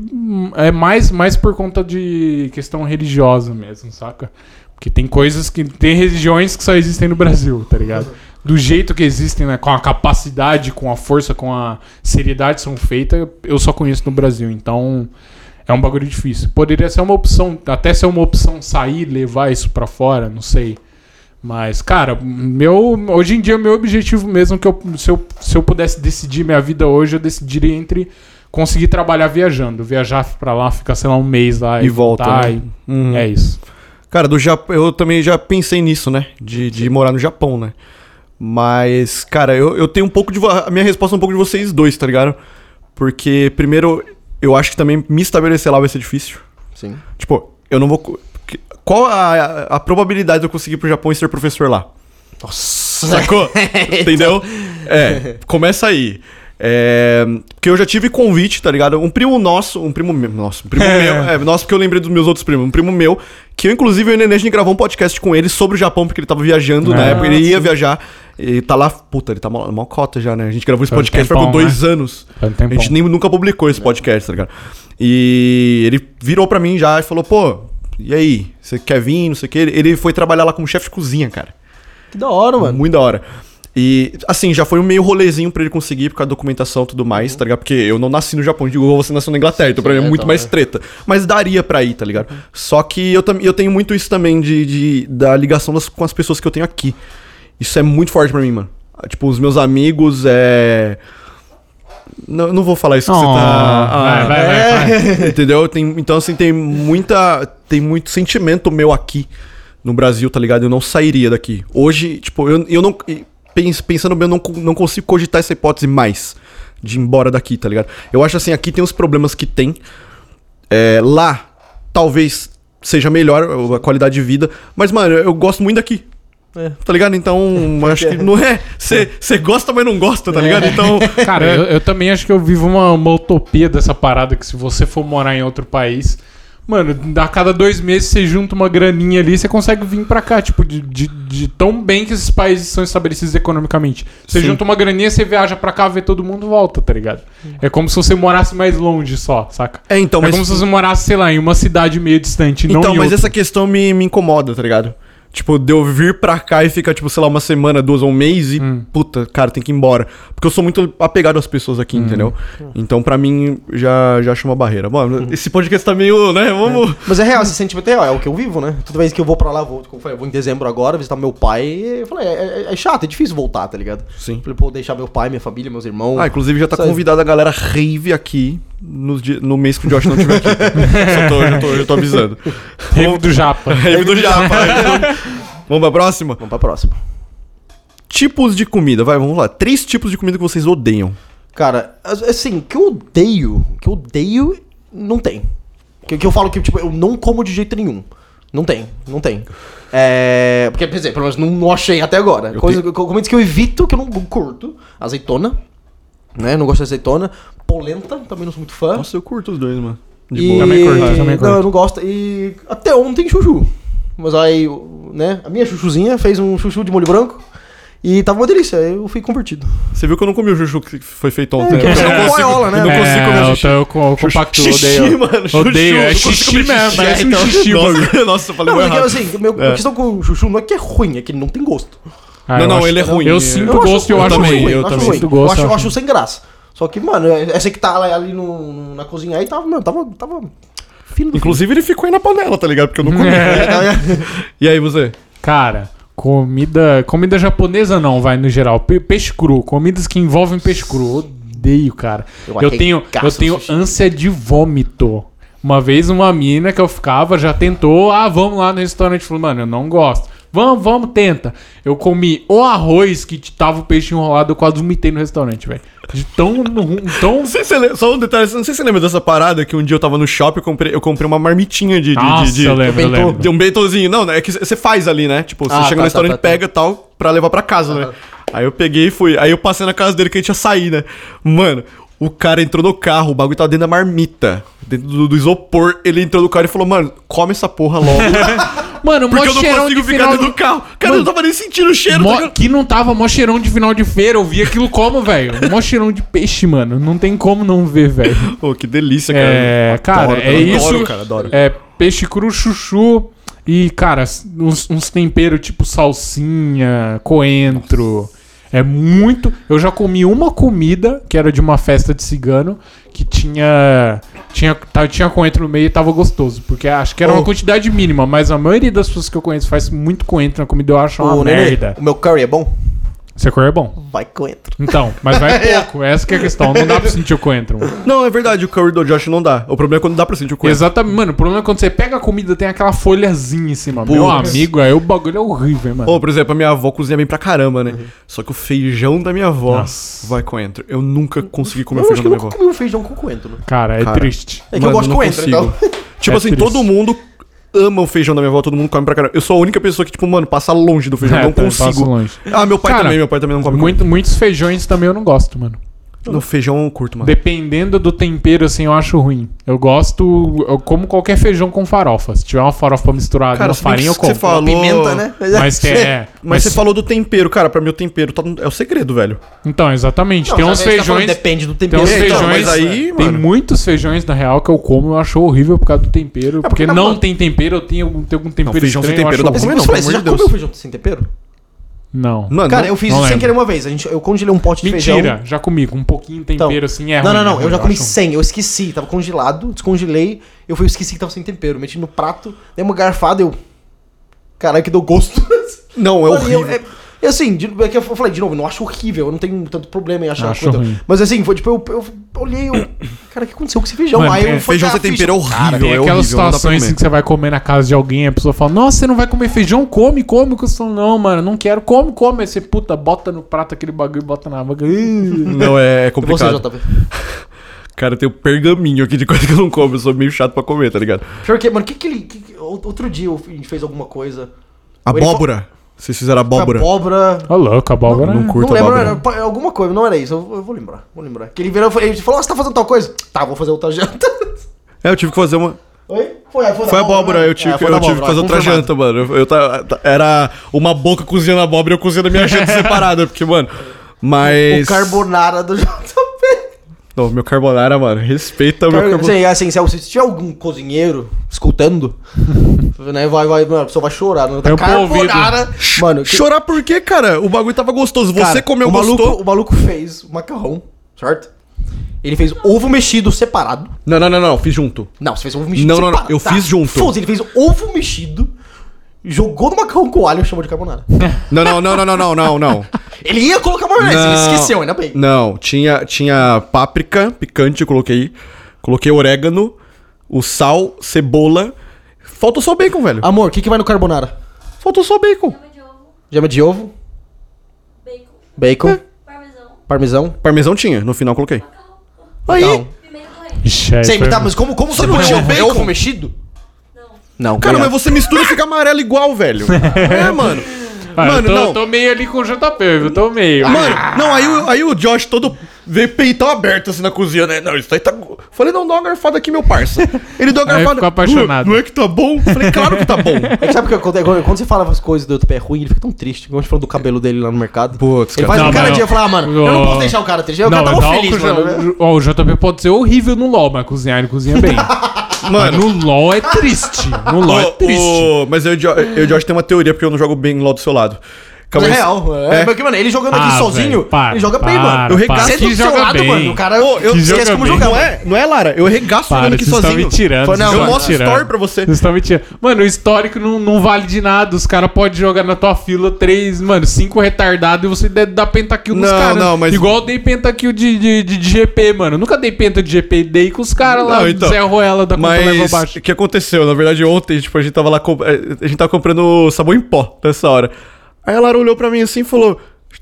é mais, mais por conta de questão religiosa mesmo, saca? Porque tem coisas que. Tem religiões que só existem no Brasil, tá ligado? Do jeito que existem, né? Com a capacidade, com a força, com a seriedade são feitas, eu só conheço no Brasil. Então. É um bagulho difícil. Poderia ser uma opção, até ser uma opção sair, levar isso pra fora, não sei. Mas, cara, meu, hoje em dia, meu objetivo mesmo, que eu, se, eu, se eu pudesse decidir minha vida hoje, eu decidiria entre conseguir trabalhar viajando. Viajar pra lá, ficar, sei lá, um mês lá E volta, voltar, né? e- Uhum. É isso. Cara, do Japão, eu também já pensei nisso, né? De, de morar no Japão, né? Mas, cara, eu, eu tenho um pouco de. A minha resposta é um pouco de vocês dois, tá ligado? Porque, primeiro, eu acho que também me estabelecer lá vai ser difícil. Sim. Tipo, eu não vou. Qual a, a, a probabilidade de eu conseguir ir pro Japão e ser professor lá? Nossa. Sacou? *laughs* Entendeu? É, *laughs* começa aí. É, porque eu já tive convite, tá ligado? Um primo nosso, um primo meu, nossa, um primo É. meu, é, nossa, porque eu lembrei dos meus outros primos, um primo meu, que eu, inclusive, eu e o Nenê, a gente gravou um podcast com ele sobre o Japão, porque ele tava viajando na Ah, época, ele ia viajar, e tá lá, puta, ele tá mal, mal cota já, né? A gente gravou esse podcast por dois anos. Faz um A gente nem, nunca publicou esse podcast, tá ligado? E ele virou pra mim já e falou, pô, e aí, você quer vir, não sei o que? Ele, ele foi trabalhar lá como chefe de cozinha, cara. Que da hora, mano. Muito da hora. E, assim, já foi um meio rolezinho pra ele conseguir por causa da documentação e tudo mais, tá ligado? Porque eu não nasci no Japão, digo, você nasceu na Inglaterra, então pra mim é é, muito então, mais é. treta. Mas daria pra ir, tá ligado? Só que eu, eu tenho muito isso também de, de- da ligação das- com as pessoas que eu tenho aqui. Isso é muito forte pra mim, mano. Ah, Tipo, os meus amigos, é. Não, não vou falar isso que você Oh, tá. vai, vai, vai, vai. *laughs* Entendeu? Tem, então, assim, tem muita. Tem muito sentimento meu aqui no Brasil, tá ligado? Eu não sairia daqui. Hoje, tipo, eu, eu não. Pens- Pensando bem, eu não, não consigo cogitar essa hipótese mais de ir embora daqui, tá ligado? Eu acho assim, aqui tem os problemas que tem. É, lá, talvez seja melhor a qualidade de vida. Mas, mano, eu gosto muito daqui. É. Tá ligado? Então, *laughs* acho que não é. Você gosta, mas não gosta, tá ligado? Então. *laughs* Cara, eu, eu também acho que eu vivo uma, uma utopia dessa parada que se você for morar em outro país, mano, a cada dois meses você junta uma graninha ali, você consegue vir pra cá, tipo, de, de, de tão bem que esses países são estabelecidos economicamente. Você Sim. junta uma graninha, você viaja pra cá, vê todo mundo volta, tá ligado? É como se você morasse mais longe só, saca? É, então, é mas. como se você morasse, sei lá, em uma cidade meio distante, não Então, em mas outra. essa questão me, me incomoda, tá ligado? Tipo, de eu vir pra cá e ficar, tipo, sei lá, uma semana, duas ou um mês e, Hum. puta, cara, tem que ir embora. Porque eu sou muito apegado às pessoas aqui, entendeu? Então, pra mim, já, já acho uma barreira. Mano, esse podcast tá meio, né? Vamos. Mas é real, esse sentimento é real, é o que eu vivo, né? Toda vez que eu vou pra lá, eu vou, como eu falei, eu vou em dezembro agora visitar meu pai. e Eu falei, é, é- é chato, é difícil voltar, tá ligado? Sim. Falei, pô, deixar meu pai, minha família, meus irmãos. Ah, inclusive já tá Sabe? convidada a galera rave aqui di- no mês que o Josh não estiver aqui. *laughs* Só tô, já, tô, já tô avisando. Rave do Japa. *laughs* Rave do Japa. Vamos pra próxima? Vamos pra próxima. Tipos de comida, vai, vamos lá. Três tipos de comida que vocês odeiam. Cara, as- assim, que eu odeio, que eu odeio, não tem. Que, que eu falo que, tipo, eu não como de jeito nenhum. Não tem, não tem. É. Porque, por exemplo, pelo menos não, não achei até agora. Eu Coisa, co- comidas que eu evito, que eu não curto. Azeitona, né? Não gosto de azeitona. Polenta, também não sou muito fã. Nossa, eu curto os dois, mano. De E... boa. Também curto, também curto. Não, eu não gosto. E até ontem chuchu. Mas aí, né? A minha chuchuzinha fez um chuchu de molho branco. E tava uma delícia. Eu fui convertido. Você viu que eu não comi o chuchu que foi feito ontem. É, né? eu é não consigo, boiola, né? não consigo comer é, eu, eu, eu compacto, Xixi, odeio. mano, chuchu, Odeio, eu é xixi mesmo, um então. xixi. *laughs* Nossa, nossa, eu falei Não, porque errado. assim, meu, É. a questão com o chuchu não é que é ruim, é que ele não tem gosto. Ah, Não, não, acho- ele é ruim. Eu sinto gosto e eu, acho também, ruim. eu também. Sinto gosto, eu, acho sem graça. Só que, mano, essa que tá ali no, na cozinha aí tava, mano, tava, tava fino do Inclusive, ele ficou aí na panela, tá ligado? Porque eu não comi. É. *laughs* E aí, você? Cara, comida. Comida japonesa não, vai no geral. Pe- peixe cru. Comidas que envolvem peixe cru. Odeio, cara. Eu Eu, tenho, eu tenho ânsia de vômito. Uma vez uma mina que eu ficava já tentou, ah, vamos lá no restaurante. Falou, mano, eu não gosto. Vamos, vamos, tenta. Eu comi o arroz que tava o peixe enrolado, eu quase vomitei no restaurante, velho. De tão, tão Não sei se você lembra, só um detalhe, não sei se você lembra dessa parada que um dia eu tava no shopping, eu comprei, eu comprei uma marmitinha de. de, Nossa, de, de, eu lembro, eu lembro. de um bentozinho. Não, é que você faz ali, né? Tipo, você Ah, chega tá, no restaurante, tá, tá, tá. pega e tal, pra levar pra casa, né? Aí eu peguei e fui. Aí eu passei na casa dele que a gente ia sair, né? Mano, o cara entrou no carro, o bagulho tava dentro da marmita, dentro do, do isopor. Ele entrou no carro e falou, mano, come essa porra logo. *laughs* Mano, mó porque eu não cheirão consigo de ficar final dentro de... do carro. Cara, eu Mano, não tava nem sentindo o cheiro. Mó- tá ligado? que não tava mó cheirão de final de feira, eu vi aquilo como, velho? Mó cheirão de peixe, mano. Não tem como não ver, velho. Pô, que delícia, cara. É, cara, Adoro, é adoro, isso. cara, adoro. É peixe cru, chuchu e, cara, uns, uns temperos tipo salsinha, coentro. É muito. Eu já comi uma comida que era de uma festa de cigano que tinha. Tinha, tá- tinha coentro no meio e tava gostoso. Porque acho que era uma Ô. quantidade mínima, mas a maioria das pessoas que eu conheço faz muito coentro na comida, eu acho uma Nenê, merda. o meu curry é bom? Seu coentro é bom. Vai coentro. Então, mas vai *laughs* pouco. Essa que é a questão. Não dá pra sentir o coentro. Não, é verdade, o curry do Josh não dá. O problema é quando dá pra sentir o coentro. Exatamente, mano. O problema é quando você pega a comida tem aquela folhazinha em cima. Meu amigo, aí o bagulho é horrível, mano. Ou, por exemplo, a minha avó cozinha bem pra caramba, né? Só que o feijão da minha avó Nossa. vai coentro. Eu nunca consegui comer eu o acho feijão ama o feijão da minha avó, todo mundo come pra caramba. Eu sou a única pessoa que, tipo, mano, passa longe do feijão. É, não consigo. longe. Ah, meu pai Cara, também, meu pai também não come Muito- muitos feijões também eu não gosto, mano. No feijão eu curto, mano. Dependendo do tempero, assim, eu acho ruim. Eu gosto. Eu como qualquer feijão com farofa. Se tiver uma farofa misturada Cara, na farinha, eu que você como. falou... Pimenta, né? *laughs* Mas *laughs* tem. É, Mas, você falou do tempero, cara, pra mim o tempero tá é o segredo, velho. Então, exatamente. Não, tem uns tá feijões. Depende do Tem tempero. uns É, então, feijões. mas aí, tem mano- muitos feijões, na real, que eu como e eu acho horrível por causa do tempero. porque porque na não mano- tem tempero, eu tenho, algum- tenho algum tempero feijão sem estranho, eu tempero dá pra comer não, você já comeu feijão sem tempero? Não. Mano, Cara, não- eu fiz não isso sem lembro. querer uma vez. A gente, eu congelei um pote de feijão. Mentira, já comi com um pouquinho de Então, tempero assim, é não, ruim, não, não. ruim, Eu já comi acho. sem. Eu esqueci. Tava congelado, descongelei. Eu fui, eu esqueci que tava sem tempero. Meti no prato, dei uma garfada eu. Caralho, que deu gosto. Não, é Mano, e eu- horrível. é- E assim, de, é que eu falei, de novo, eu não acho horrível, eu não tenho tanto problema em achar Acho coisa. Mas assim, foi tipo, eu, eu olhei, eu. *coughs* Cara, o que aconteceu com esse feijão? Mano, Aí é, eu fui Feijão dar sem a ficha. tempero é Cara, horrível, tem é aquelas horrível, situações assim que você vai comer na casa de alguém e a pessoa fala, nossa, você não vai comer feijão? Come, come. Você fala, não, mano, não quero. Come, come. Aí você, puta, bota no prato aquele bagulho e bota na boca. Ih. *laughs* Não, é, é E Você, complicado. JP. *laughs* Cara, tem um pergaminho aqui de coisa que eu não como. Eu sou meio chato pra comer, tá ligado? Pior que, mano, que que ele. que outro dia a gente fez alguma coisa. Ele Abóbora. Vocês fizeram abóbora. Abóbora. Ô, louco, abóbora. Não né? curto não lembro, abóbora. era, alguma coisa, não era isso. Eu, eu vou lembrar, vou lembrar. Que ele virou ele falou: ah, você tá fazendo tal coisa? Tá, vou fazer outra janta. *laughs* É, eu tive que fazer uma. Oi? Foi, foi, da Foi abóbora, né? eu tive, É, eu tive que abóbora, fazer outra janta, mano. Eu, eu era uma boca cozinhando abóbora e eu cozinhando a minha janta *laughs* separada, porque, mano. Mas. O carbonara do *laughs* JP. Não, meu carbonara, mano. Respeita o meu carbonara. Assim, assim, se, se tiver algum cozinheiro escutando, *laughs* né, vai, vai, mano, a pessoa vai chorar. Né? Tampa o ouvido. Carbonara. Mano, que, Chorar por quê, cara? O bagulho tava gostoso. Você cara, comeu o maluco, gostou. o maluco fez o macarrão, certo? Ele fez ovo mexido separado. Não, não, não, não. Fiz junto. Não, você fez ovo mexido Não, não, não, separado. eu fiz junto. Foda-se, ele fez ovo mexido, jogou no macarrão com alho e chamou de carbonara. *laughs* Não, não, não, não, não, não, não, não. ele ia colocar maionese, ele Não. esqueceu, ainda bem. Não, tinha, tinha páprica picante, eu coloquei. Coloquei orégano, o sal, cebola. Faltou só bacon, velho. Amor, o que, que vai no carbonara? Faltou só bacon. Gema de ovo, Gema de ovo, bacon, bacon, parmesão, parmesão. Parmesão tinha, no final coloquei. macarrão, Aí, Macarrão. pimenta do reino. Ixi, aí Sei, foi- tá, mas como, como você não tinha ovo? É bacon? ovo mexido? Não. Cara, mas você mistura e fica amarelo igual, velho. *laughs* É, mano. Ah, Mano, eu tô, não. tô meio ali com o JP, eu tô meio. Mano, não, aí, o- aí o Josh todo veio peitão aberto assim na cozinha, né? Não, isso aí tá. Falei, não, dá uma garfada aqui, meu parça. Ele deu uma *laughs* Aí garfada. ficou apaixonado. "Uh, Não é que tá bom? Falei, claro que tá bom. *laughs* É que sabe o que acontece? Quando quando você fala as coisas do outro pé ruim, ele fica tão triste. Quando a gente falou do cabelo dele lá no mercado. Putz, ele faz Não, um cara dia e fala, ah, mano, eu não posso deixar o cara triste. O Não, cara tá mó feliz, o, mano. Ó, o JP pode ser horrível no LoL, mas cozinhar ele cozinha bem. Mas Mano, no LoL é triste. No LoL é triste. ô, mas eu, e o Jo- eu e o Josh tem uma teoria, porque eu não jogo bem lá do seu lado. Calma é real. É, É. porque, mano, ele jogando aqui Ah, sozinho, velho, para, ele joga bem, para, mano. Eu regaço. Que do seu joga lado, bem. mano, o cara Ô, eu Que esquece joga como bem. jogar. Não é, não é, Lara? Eu regaço Para, jogando aqui vocês estão sozinho. me tirando. Foi, não, vocês Eu estão me mostro tirando. story pra você. Vocês estão me tirando. Mano, o histórico não, não vale de nada. Os caras podem jogar na tua fila três, mano, cinco retardados e você deve dar pentakill nos Não, caras. não, mas- Igual eu dei pentakill de, de, de, de GP, mano. Eu Nunca dei penta de GP, dei com os caras lá, Não, então, Zé Ruela da conta leva Mas o que aconteceu? Na verdade, ontem, tipo, a gente tava lá. eh, A gente tava comprando sabão em pó nessa hora. Aí a Lara olhou pra mim assim e falou: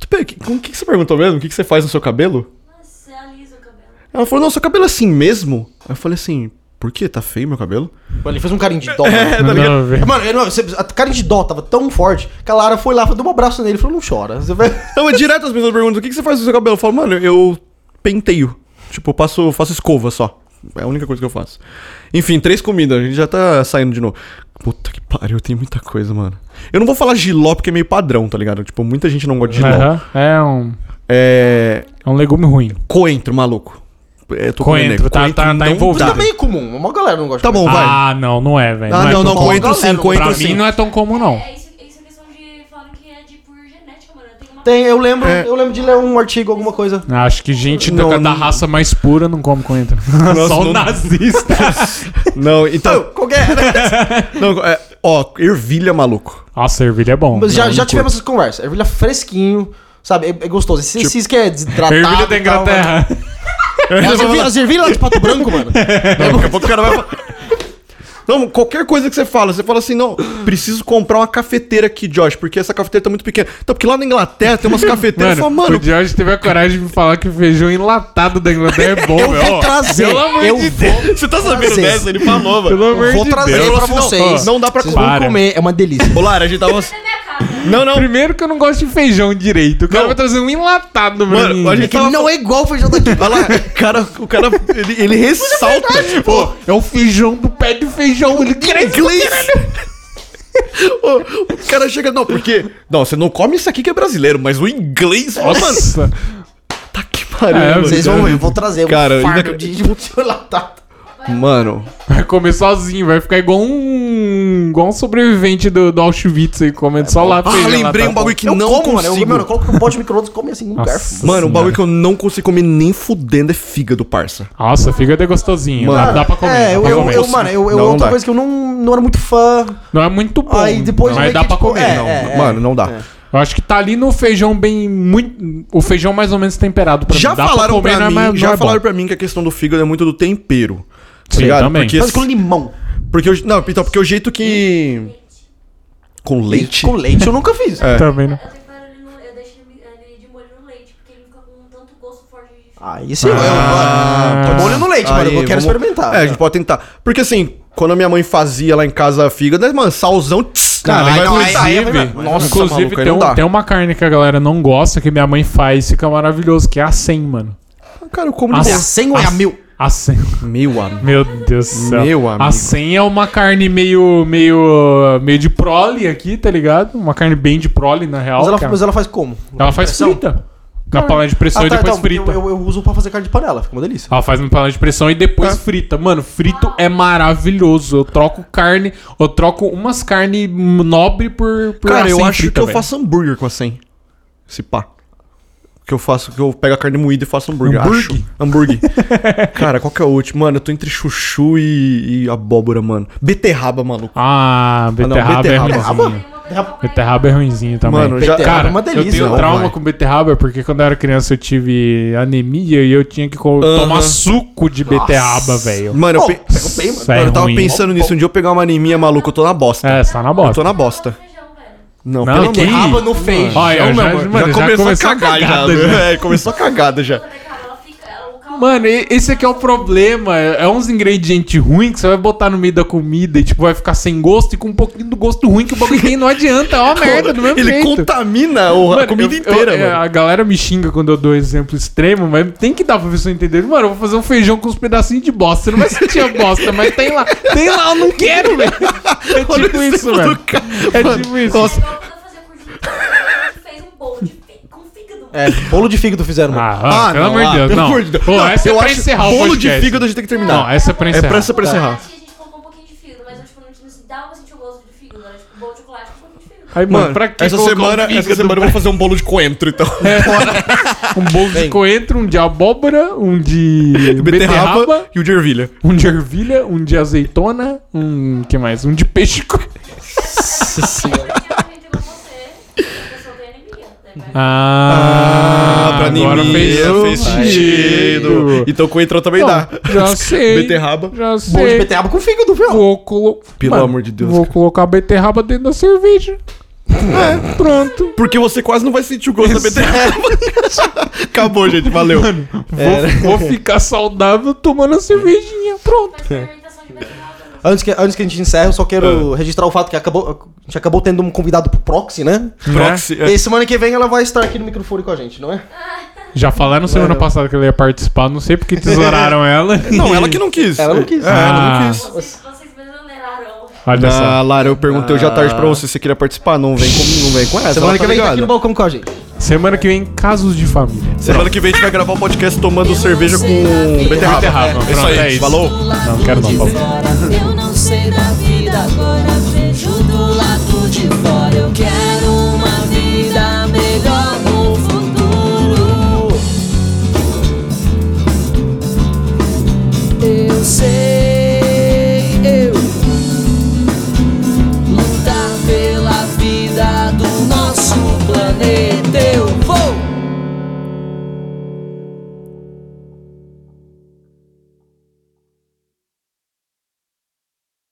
"Pera, que- Com o que, que você perguntou mesmo? O que, que você faz no seu cabelo? Mas você alisa o cabelo. Ela falou: Não, seu cabelo é assim mesmo? Aí eu falei assim: Por que? Tá feio meu cabelo? Mano, ele fez um carinho de dó. *laughs* É, mano. tá ligado? Não, velho. Mano, ele- não, você- a carinha de dó tava tão forte que a Lara foi lá, deu um abraço nele e falou, não chora. Você vai... *laughs* Não, mas direto as pessoas perguntam: O que, que você faz no seu cabelo? Eu falo: Mano, eu penteio. Tipo, eu passo, faço escova só. É a única coisa que eu faço. Enfim, três comidas. A gente já tá saindo de novo. Puta que pariu, tem muita coisa, mano. Eu não vou falar giló porque é meio padrão, tá ligado? Tipo, muita gente não gosta de giló. Aham, É um, É. é um legume ruim. Coentro, maluco. É, tô Coentro, tá- tá- tá não envolvido. Isso dá. é meio comum, uma galera não gosta Tá de bom, vai. Ah, não, não é, velho. Ah, é não, tão não, comum. coentro sim, Galera, coentro Pra sim. mim não é tão comum, não. É isso, isso é questão de falam que é de por genética, mano. Tem eu lembro, É. eu lembro de ler um artigo, alguma coisa. Acho que gente Não, da, da não- raça mais pura não come coentro. *laughs* Só o não- nazista. *laughs* Não, então. Qualquer. *laughs* não, é, ó, ervilha, maluco. Nossa, ervilha é bom. Mas já, já tivemos essas conversas. Ervilha fresquinho, sabe? É, é gostoso. Se Tipo, vocês querem desidratado... Ervilha da e tal, Inglaterra. É, as ervilhas as ervilhas lá de Pato Branco, mano. Não, daqui a pouco o cara vai falar. Não, qualquer coisa que você fala, você fala assim, não, preciso comprar uma cafeteira aqui, Josh, porque essa cafeteira tá muito pequena. Então, porque lá na Inglaterra tem umas *laughs* cafeteiras, Mano, mano, o George teve a coragem de me falar que o feijão enlatado da Inglaterra é bom, Eu velho. vou trazer. Pelo amor Eu de vou Deus. você tá sabendo Vocês- dessa? Ele falou, mano. Pelo amor Vou de trazer Deus. pra vocês. não dá pra Vocês comer. vão Para. comer, é uma delícia. Ô, Lara, a gente tava... É. Não, não. Primeiro que eu não gosto de feijão direito. O cara Não. vai trazer um enlatado Mano, mim. a gente É que tava... ele não é igual o feijão daqui. Olha lá, *laughs* cara, o cara, ele, ele ressalta. Pô, é o feijão do pé de feijão. Ele cresce. Inglês. *laughs* Ô, o cara chega, não, porque. Não, você não come isso aqui que é brasileiro, mas o inglês, ó, mano. Nossa. Tá que pariu, É. Vocês vão ver, eu vou trazer Cara, um fardo ainda- de, *laughs* de multilatado. Mano, Vai comer sozinho, vai ficar igual um. igual um sobrevivente do, do Auschwitz aí, comendo só lá ah, lembrei lá, um bagulho que eu não como, mano. Eu, consigo. mano, eu coloco no pote de micro-ondas e come assim, um Nossa. garfo. Mano, um bagulho que eu não consigo comer nem fudendo é fígado, parça. Nossa, fígado é gostosinho. Dá, Mano. dá pra comer. É, dá eu, pra eu, comer. eu, mano, eu, eu Não, não outra dá. coisa que eu não, não era muito fã. Não é muito bom. Aí depois mas dá que, pra tipo, comer. é, não. é. Mano, não dá. Eu acho que tá ali no feijão bem. Muito, o feijão mais ou menos temperado pra Já mim. Dá falaram pra, não é mim, não já é falaram pra mim que a questão do fígado é muito do tempero. Tá ligado? também. Porque, Mas com limão. porque eu, não, então, porque o jeito que com leite. Com leite eu nunca fiz. É. Também, né? No, eu deixo ele, ele de molho no leite, porque ele fica com um tanto gosto forte de Aí Ah, molho no leite, mano. Eu quero vamos- experimentar. É, a gente pode tentar. Porque assim, quando a minha mãe fazia lá em casa fígado, né, mano, salzão. Tss, Cara, vai aí não, Inclusive, Nossa, inclusive maluco, tem, não um- tem uma carne que a galera não gosta, que minha mãe faz, fica maravilhoso, que é a 100, mano. Cara, eu como de A boa. É a 100 ou é a 1000? A 100. Meu amigo. Meu Deus do céu. Meu amigo. A 100 é uma carne meio, meio, meio de prole aqui, tá ligado? Uma carne bem de prole, na real. Mas ela, mas ela faz como? Ela faz Pressão? frita. Na panela de pressão Ah, e tá, depois então, frita. eu, eu, eu uso pra fazer carne de panela, fica uma delícia. Ela faz na panela de pressão e depois frita. Mano, frito é maravilhoso. Eu troco carne, eu troco umas carnes nobre por, por Cara, eu 100 acho frita, que eu faço hambúrguer com a 100. Esse pá. Que eu faço, que eu pego a carne moída e faço hambúrguer. Hambúrguer? Acho. Hambúrguer. *laughs* Cara, qual que é o último? Mano, eu tô entre chuchu e, e abóbora, mano. Beterraba, maluco. Ah, beterraba, beterraba. é ruimzinho. Beterraba é ruimzinho também. Mano, já- Cara, é uma delícia, eu tenho não, trauma vai. com beterraba porque quando eu era criança eu tive anemia e eu tinha que co- Aham. tomar suco de beterraba, velho. Mano, eu, Oh, pe- pegou bem, mano. É mano, eu tava ruim. pensando nisso. Um dia eu pegar uma anemia, maluco, eu tô na bosta. É, você tá na Eu bosta. tô na bosta. Não, Não, pelo que amor Deus. no feijão, Olha, meu já- amor. mano, já já começou, a já. cagada já. É, começou a cagada já. Mano, esse aqui é o problema. É uns ingredientes ruins que você vai botar no meio da comida e, tipo, vai ficar sem gosto e com um pouquinho do gosto ruim que o bagulho tem. Não adianta, é uma *laughs* merda do mesmo Ele jeito. contamina o- a Mano, comida eu- inteira, eu- é, mano. A galera me xinga quando eu dou exemplo extremo, mas tem que dar pra pessoa entender. Mano, eu vou fazer um feijão com uns pedacinhos de bosta. Você não vai sentir a bosta, mas tem lá. Tem lá, eu não quero, velho. É tipo isso, velho. É Mano, tipo isso. nossa. fez um bolo de. É, bolo de fígado fizeram, mano. Ah, ah, pelo amor de Deus. pelo Não. amor de Deus. Pô, Não, essa é eu pra acho encerrar o Bolo de fígado a gente tem que terminar. Não, essa é pra É encerrar. pra, essa pra encerrar. Acho que a gente colocou um pouquinho de fígado, mas eu, tipo, não, não dava pra sentir o gosto de fígado. Era tipo bolo de chocolate com um pouquinho de fígado. Aí, mano, Mano, pra que essa colocar um semana, fígado essa semana eu vou fazer um bolo de coentro, então. *laughs* Um bolo de Bem. coentro, um de abóbora, um de Beterraba beterraba, e o de ervilha. um de ervilha, um de azeitona, um. que mais? Um de peixe. co- Geralmente igual você, a pessoa tem Vai- Ah, pra agora anemia, fez, fez sentido. Então coentro também Não, dá. Já *laughs* sei. Beterraba. Já Bolo de sei. beterraba com fígado, viu? Vou colo... Pelo amor de Deus, Vou cara. colocar a beterraba dentro da cerveja. *laughs* É, pronto. Porque você quase não vai sentir o gosto da beterraba. *laughs* Acabou, gente. Valeu. Vou, vou ficar saudável tomando a cervejinha. Pronto. De beterraba. Antes que, antes que a gente encerre, eu só quero registrar o fato que acabou, a gente acabou tendo um convidado pro Proxy, né? Proxy. é. E semana que vem ela vai estar aqui no microfone com a gente, não é? Já falaram semana Mano. passada que ela ia participar, não sei porque tesouraram *laughs* ela. Não, ela que não quis. Ela não quis. É, ela Ah. não quis. Vocês, vocês me exoneraram. Olha só. Ah, Lara, eu perguntei hoje à tarde pra você se você queria participar. Não vem com, não vem com essa. semana ela que vem tá aqui no balcão com a gente. Semana que vem, casos de família. Semana que vem a gente vai gravar um podcast tomando cerveja com beterraba. Beterraba, É isso aí, é isso. falou? Não, quero não, por favor. Eu sei da vida, agora vejo do lado de fora. Eu quero.